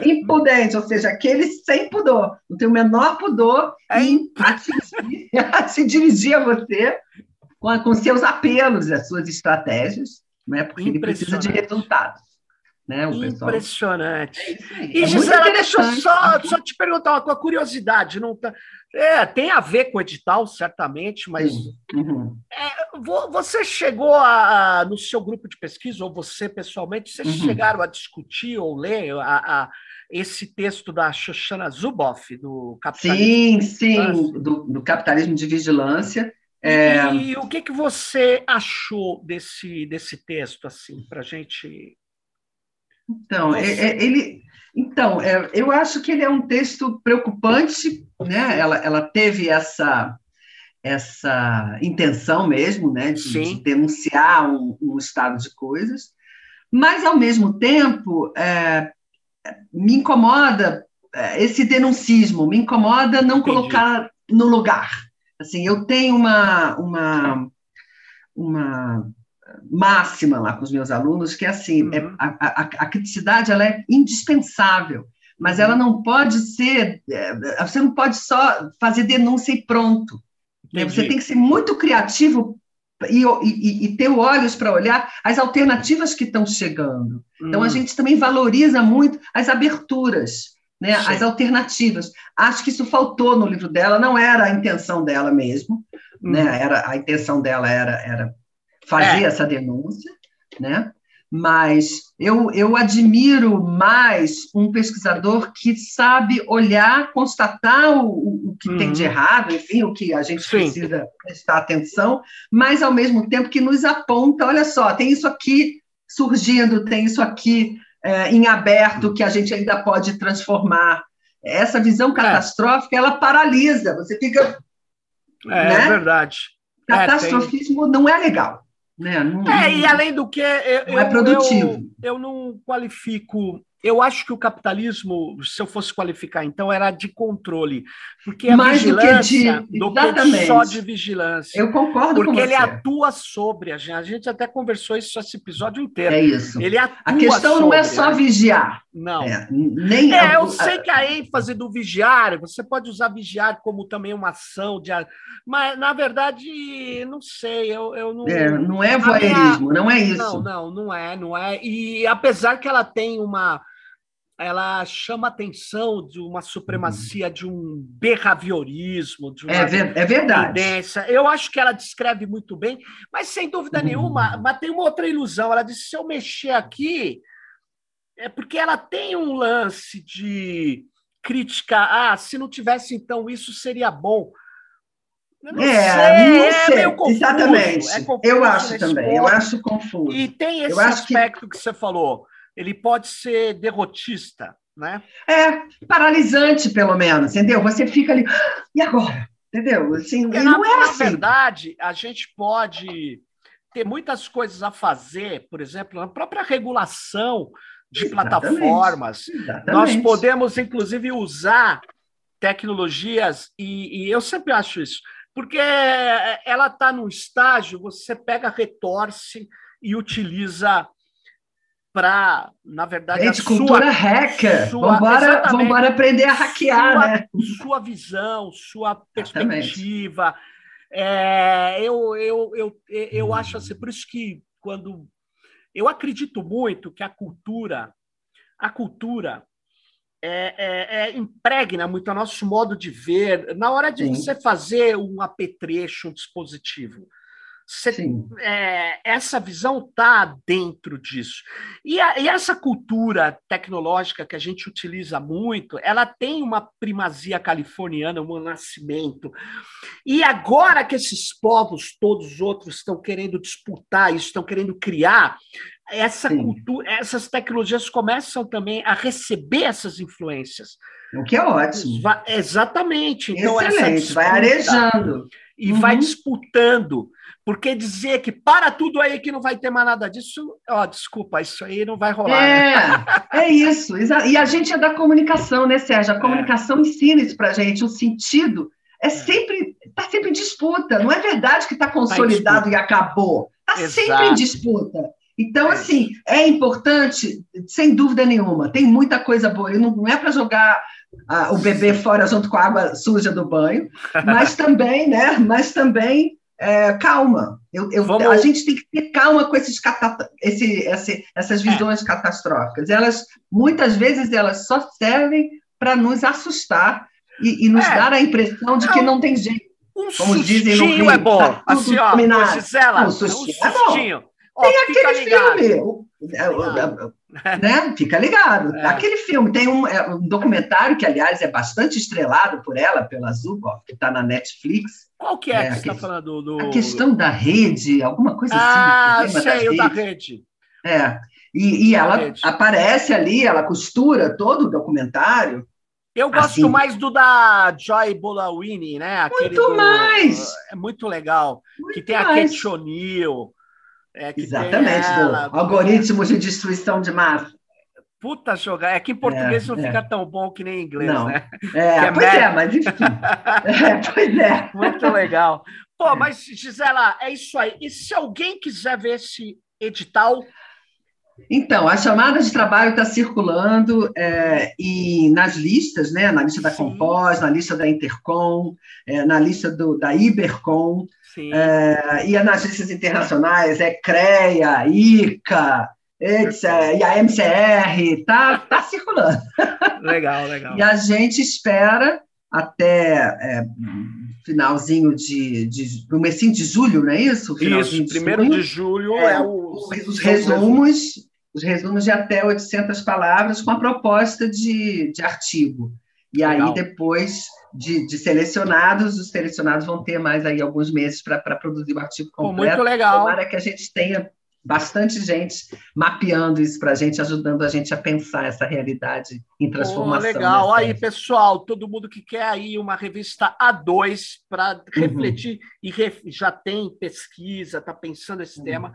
Speaker 2: Impudente, ou seja, aquele sem pudor, não tem o menor pudor
Speaker 1: É
Speaker 2: em se dirigir (laughs) a você com, a- com seus apelos, as suas estratégias, né? porque ele precisa de resultados. Né?
Speaker 1: Impressionante.
Speaker 2: É.
Speaker 1: E,
Speaker 2: É
Speaker 1: Gisela, deixa eu só, só te perguntar uma coisa, curiosidade. Não tá, é, tem a ver com o edital, certamente, mas.
Speaker 2: Uhum.
Speaker 1: vo- você chegou a- no seu grupo de pesquisa, ou você pessoalmente, vocês
Speaker 2: Uhum.
Speaker 1: chegaram a discutir ou ler a, a- esse texto da Shoshana Zuboff, do Capitalismo?
Speaker 2: Sim, sim, do, do capitalismo de vigilância. É,
Speaker 1: E o que, que você achou desse, desse texto, assim, para a gente...
Speaker 2: Então, é- é- ele, então é, eu acho que ele é um texto preocupante, né? Ela, ela teve essa essa intenção mesmo, né, de, de denunciar um, um estado de coisas, mas ao mesmo tempo é, me incomoda é, esse denuncismo, me incomoda não
Speaker 1: Entendi.
Speaker 2: colocar no lugar. Assim, eu tenho uma uma uma máxima lá com os meus alunos que é assim, é-
Speaker 1: Uhum.
Speaker 2: a, a- a criticidade ela é indispensável, mas ela não pode ser, é, você não pode só fazer denúncia e pronto. né? Você tem que ser muito criativo e, e- e ter olhos para olhar as alternativas que estão chegando. Então, a
Speaker 1: Hum,
Speaker 2: gente também valoriza muito as aberturas, né?
Speaker 1: Sim.
Speaker 2: as alternativas. Acho que isso faltou no livro dela, não era a intenção dela mesmo,
Speaker 1: hum.
Speaker 2: né? Era, a intenção dela era, era fazer
Speaker 1: É.
Speaker 2: essa denúncia, né? Mas eu, eu admiro mais um pesquisador que sabe olhar, constatar o, o- que tem de
Speaker 1: Uhum.
Speaker 2: errado, enfim, o que a gente
Speaker 1: Sim.
Speaker 2: precisa prestar atenção, mas ao mesmo tempo que nos aponta, olha só, tem isso aqui surgindo, tem isso aqui é, em aberto que a gente ainda pode transformar. Essa visão catastrófica, ela paralisa, você fica
Speaker 1: É,
Speaker 2: né?
Speaker 1: verdade. É,
Speaker 2: Catastrofismo não é legal. Né? Não,
Speaker 1: É, e além do que, eu,
Speaker 2: Não é produtivo.
Speaker 1: Eu, eu não qualifico. Eu acho que o capitalismo, se eu fosse qualificar, então, era de controle. Porque a
Speaker 2: Mais do que
Speaker 1: vigilância
Speaker 2: de-
Speaker 1: do que só de vigilância.
Speaker 2: Eu concordo
Speaker 1: porque
Speaker 2: com
Speaker 1: ele
Speaker 2: você.
Speaker 1: atua sobre a gente. A gente até conversou isso esse episódio inteiro.
Speaker 2: É isso.
Speaker 1: Ele atua
Speaker 2: A questão não é
Speaker 1: sobre,
Speaker 2: só
Speaker 1: né?
Speaker 2: vigiar.
Speaker 1: Não.
Speaker 2: É, nem
Speaker 1: É, eu sei que a ênfase do vigiar, você pode usar vigiar como também uma ação de. Mas, na verdade, não sei, eu, eu não.
Speaker 2: é, não é voyeurismo, não é
Speaker 1: Não,
Speaker 2: isso.
Speaker 1: não, não é, não é. E apesar que ela tem uma. Ela chama atenção de uma supremacia, de um behaviorismo, de uma
Speaker 2: É, ver- é verdade.
Speaker 1: tendência. Eu acho que ela descreve muito bem, mas sem dúvida
Speaker 2: Uhum.
Speaker 1: nenhuma, mas tem uma outra ilusão. Ela disse: se eu mexer aqui, é porque ela tem um lance de crítica. Ah, se não tivesse então isso seria bom. Eu não
Speaker 2: é,
Speaker 1: sei,
Speaker 2: não
Speaker 1: é
Speaker 2: sei.
Speaker 1: meio confuso,
Speaker 2: Exatamente.
Speaker 1: é
Speaker 2: eu acho também, eu
Speaker 1: ponto.
Speaker 2: acho confuso.
Speaker 1: E tem esse
Speaker 2: Eu acho que-
Speaker 1: aspecto que... você falou. Ele pode ser derrotista, né?
Speaker 2: É paralisante, pelo menos, entendeu? Você fica ali, "Ah, e agora? Entendeu? Assim,
Speaker 1: Porque,
Speaker 2: e
Speaker 1: na,
Speaker 2: não é
Speaker 1: na
Speaker 2: assim.
Speaker 1: verdade, a gente pode ter muitas coisas a fazer, por exemplo, na própria regulação de
Speaker 2: Exatamente.
Speaker 1: plataformas.
Speaker 2: Exatamente.
Speaker 1: Nós podemos, inclusive, usar tecnologias, e, e eu sempre acho isso, porque ela está num estágio, você pega, retorce e utiliza para, na verdade,
Speaker 2: Gente,
Speaker 1: a
Speaker 2: cultura
Speaker 1: sua,
Speaker 2: hacker.
Speaker 1: sua-
Speaker 2: vambora, vambora aprender a hackear,
Speaker 1: sua,
Speaker 2: né?
Speaker 1: sua visão, sua perspectiva. É, eu, eu, eu, eu acho assim, por isso que quando eu acredito muito que a cultura, a cultura é, é, é, impregna muito o nosso modo de ver. Na hora de
Speaker 2: Sim.
Speaker 1: você fazer um apetrecho, um dispositivo, você é, essa visão está dentro disso. E, a- e essa cultura tecnológica que a gente utiliza muito, ela tem uma primazia californiana, um nascimento. E agora que esses povos, todos os outros, estão querendo disputar isso, estão querendo criar, essa Sim. cultura, essas tecnologias começam também a receber essas influências.
Speaker 2: O que é ótimo.
Speaker 1: Vai, exatamente.
Speaker 2: Então, Excelente, disputa, vai arejando.
Speaker 1: E uhum. vai disputando. Porque dizer que para tudo aí que não vai ter mais nada disso, ó, desculpa, isso aí não vai rolar.
Speaker 2: É, né? é isso. E a gente é da comunicação, né, Sérgio? A é. comunicação é. ensina isso para gente, o sentido é, é sempre está sempre em disputa. Não é verdade que está tá consolidado tá e acabou. Está sempre em disputa. Então, é. assim, é importante, sem dúvida nenhuma. Tem muita coisa boa. E não é para jogar ah, o bebê fora junto com a água suja do banho, mas (laughs) também, né? Mas também é, calma. Eu, eu, Vamos... A gente tem que ter calma com esses esse, esse, essas é. visões é. catastróficas. Elas muitas vezes elas só servem para nos assustar e, e nos é. dar a impressão de que não tem jeito.
Speaker 1: Um Como dizem no Rio, é bom. Tá assim, ó, Gisela, um sustinho, um sustinho. Ó,
Speaker 2: tem aquele ligado. filme, né? Fica ligado. É. Aquele filme tem um, é, um, documentário que, aliás, é bastante estrelado por ela, pela Zuboff, que está na Netflix.
Speaker 1: Qual que é, é que você está falando? Do...
Speaker 2: A questão da rede, alguma coisa
Speaker 1: ah, assim. Ah, sei, o da rede.
Speaker 2: É. E, e ela rede. aparece ali, ela costura todo o documentário.
Speaker 1: Eu gosto assim, mais do da Joy Bolawini, né?
Speaker 2: Aquele muito do, mais!
Speaker 1: É muito legal. Muito que tem mais. a Kate O'Neill.
Speaker 2: É, Exatamente, ela, do algoritmos de destruição de massa.
Speaker 1: Puta jogar. É que em português é, não é. fica tão bom que nem em inglês,
Speaker 2: não.
Speaker 1: né?
Speaker 2: É, é pois é, mas enfim. (laughs) é, pois é.
Speaker 1: Muito legal. Pô, mas Gisela, é isso aí. E se alguém quiser ver esse edital,
Speaker 2: então, a chamada de trabalho está circulando é, e nas listas, né? Na lista da Compós, na lista da Intercom, é, na lista do, da Ibercom, é, e nas listas internacionais, é CREA, ICA, etc, e a MCR, tá, tá circulando.
Speaker 1: Legal, legal.
Speaker 2: E a gente espera até é, finalzinho de, de no mêsinho de julho, não é isso?
Speaker 1: Finalzinho isso, primeiro de julho é, é o,
Speaker 2: os resumos, os resumos de até 800 palavras com a proposta de, de artigo. E Legal. aí depois de, de, selecionados, os selecionados vão ter mais aí alguns meses para produzir o artigo completo.
Speaker 1: Pô, muito legal.
Speaker 2: Tomara que a gente tenha bastante gente mapeando isso para a gente, ajudando a gente a pensar essa realidade em transformação.
Speaker 1: Oh, legal. Aí, pessoal, todo mundo que quer aí uma revista A2 para uhum. refletir e ref... já tem pesquisa, está pensando esse uhum. tema,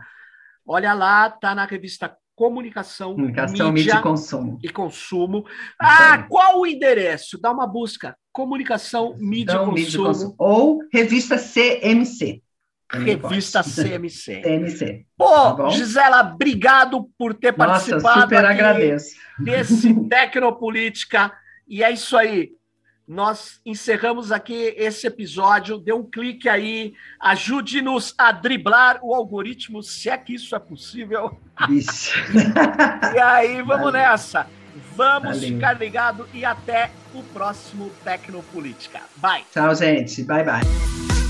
Speaker 1: olha lá, está na revista Comunicação,
Speaker 2: Comunicação mídia, mídia e consumo.
Speaker 1: E consumo. Ah, qual o endereço? Dá uma busca. Comunicação, mídia, então, e consumo. consumo.
Speaker 2: Ou revista CMC.
Speaker 1: Revista (laughs) CMC.
Speaker 2: CMC.
Speaker 1: Pô, tá Gisela, obrigado por ter Nossa, participado
Speaker 2: super agradeço.
Speaker 1: desse (laughs) Tecnopolítica. E é isso aí. Nós encerramos aqui esse episódio. Dê um clique aí, ajude-nos a driblar o algoritmo, se é que isso é possível.
Speaker 2: Isso. (laughs)
Speaker 1: e aí, vamos Valeu. nessa. Vamos Valeu. ficar ligado e até o próximo Tecnopolítica. Bye.
Speaker 2: Tchau, gente. Bye, bye.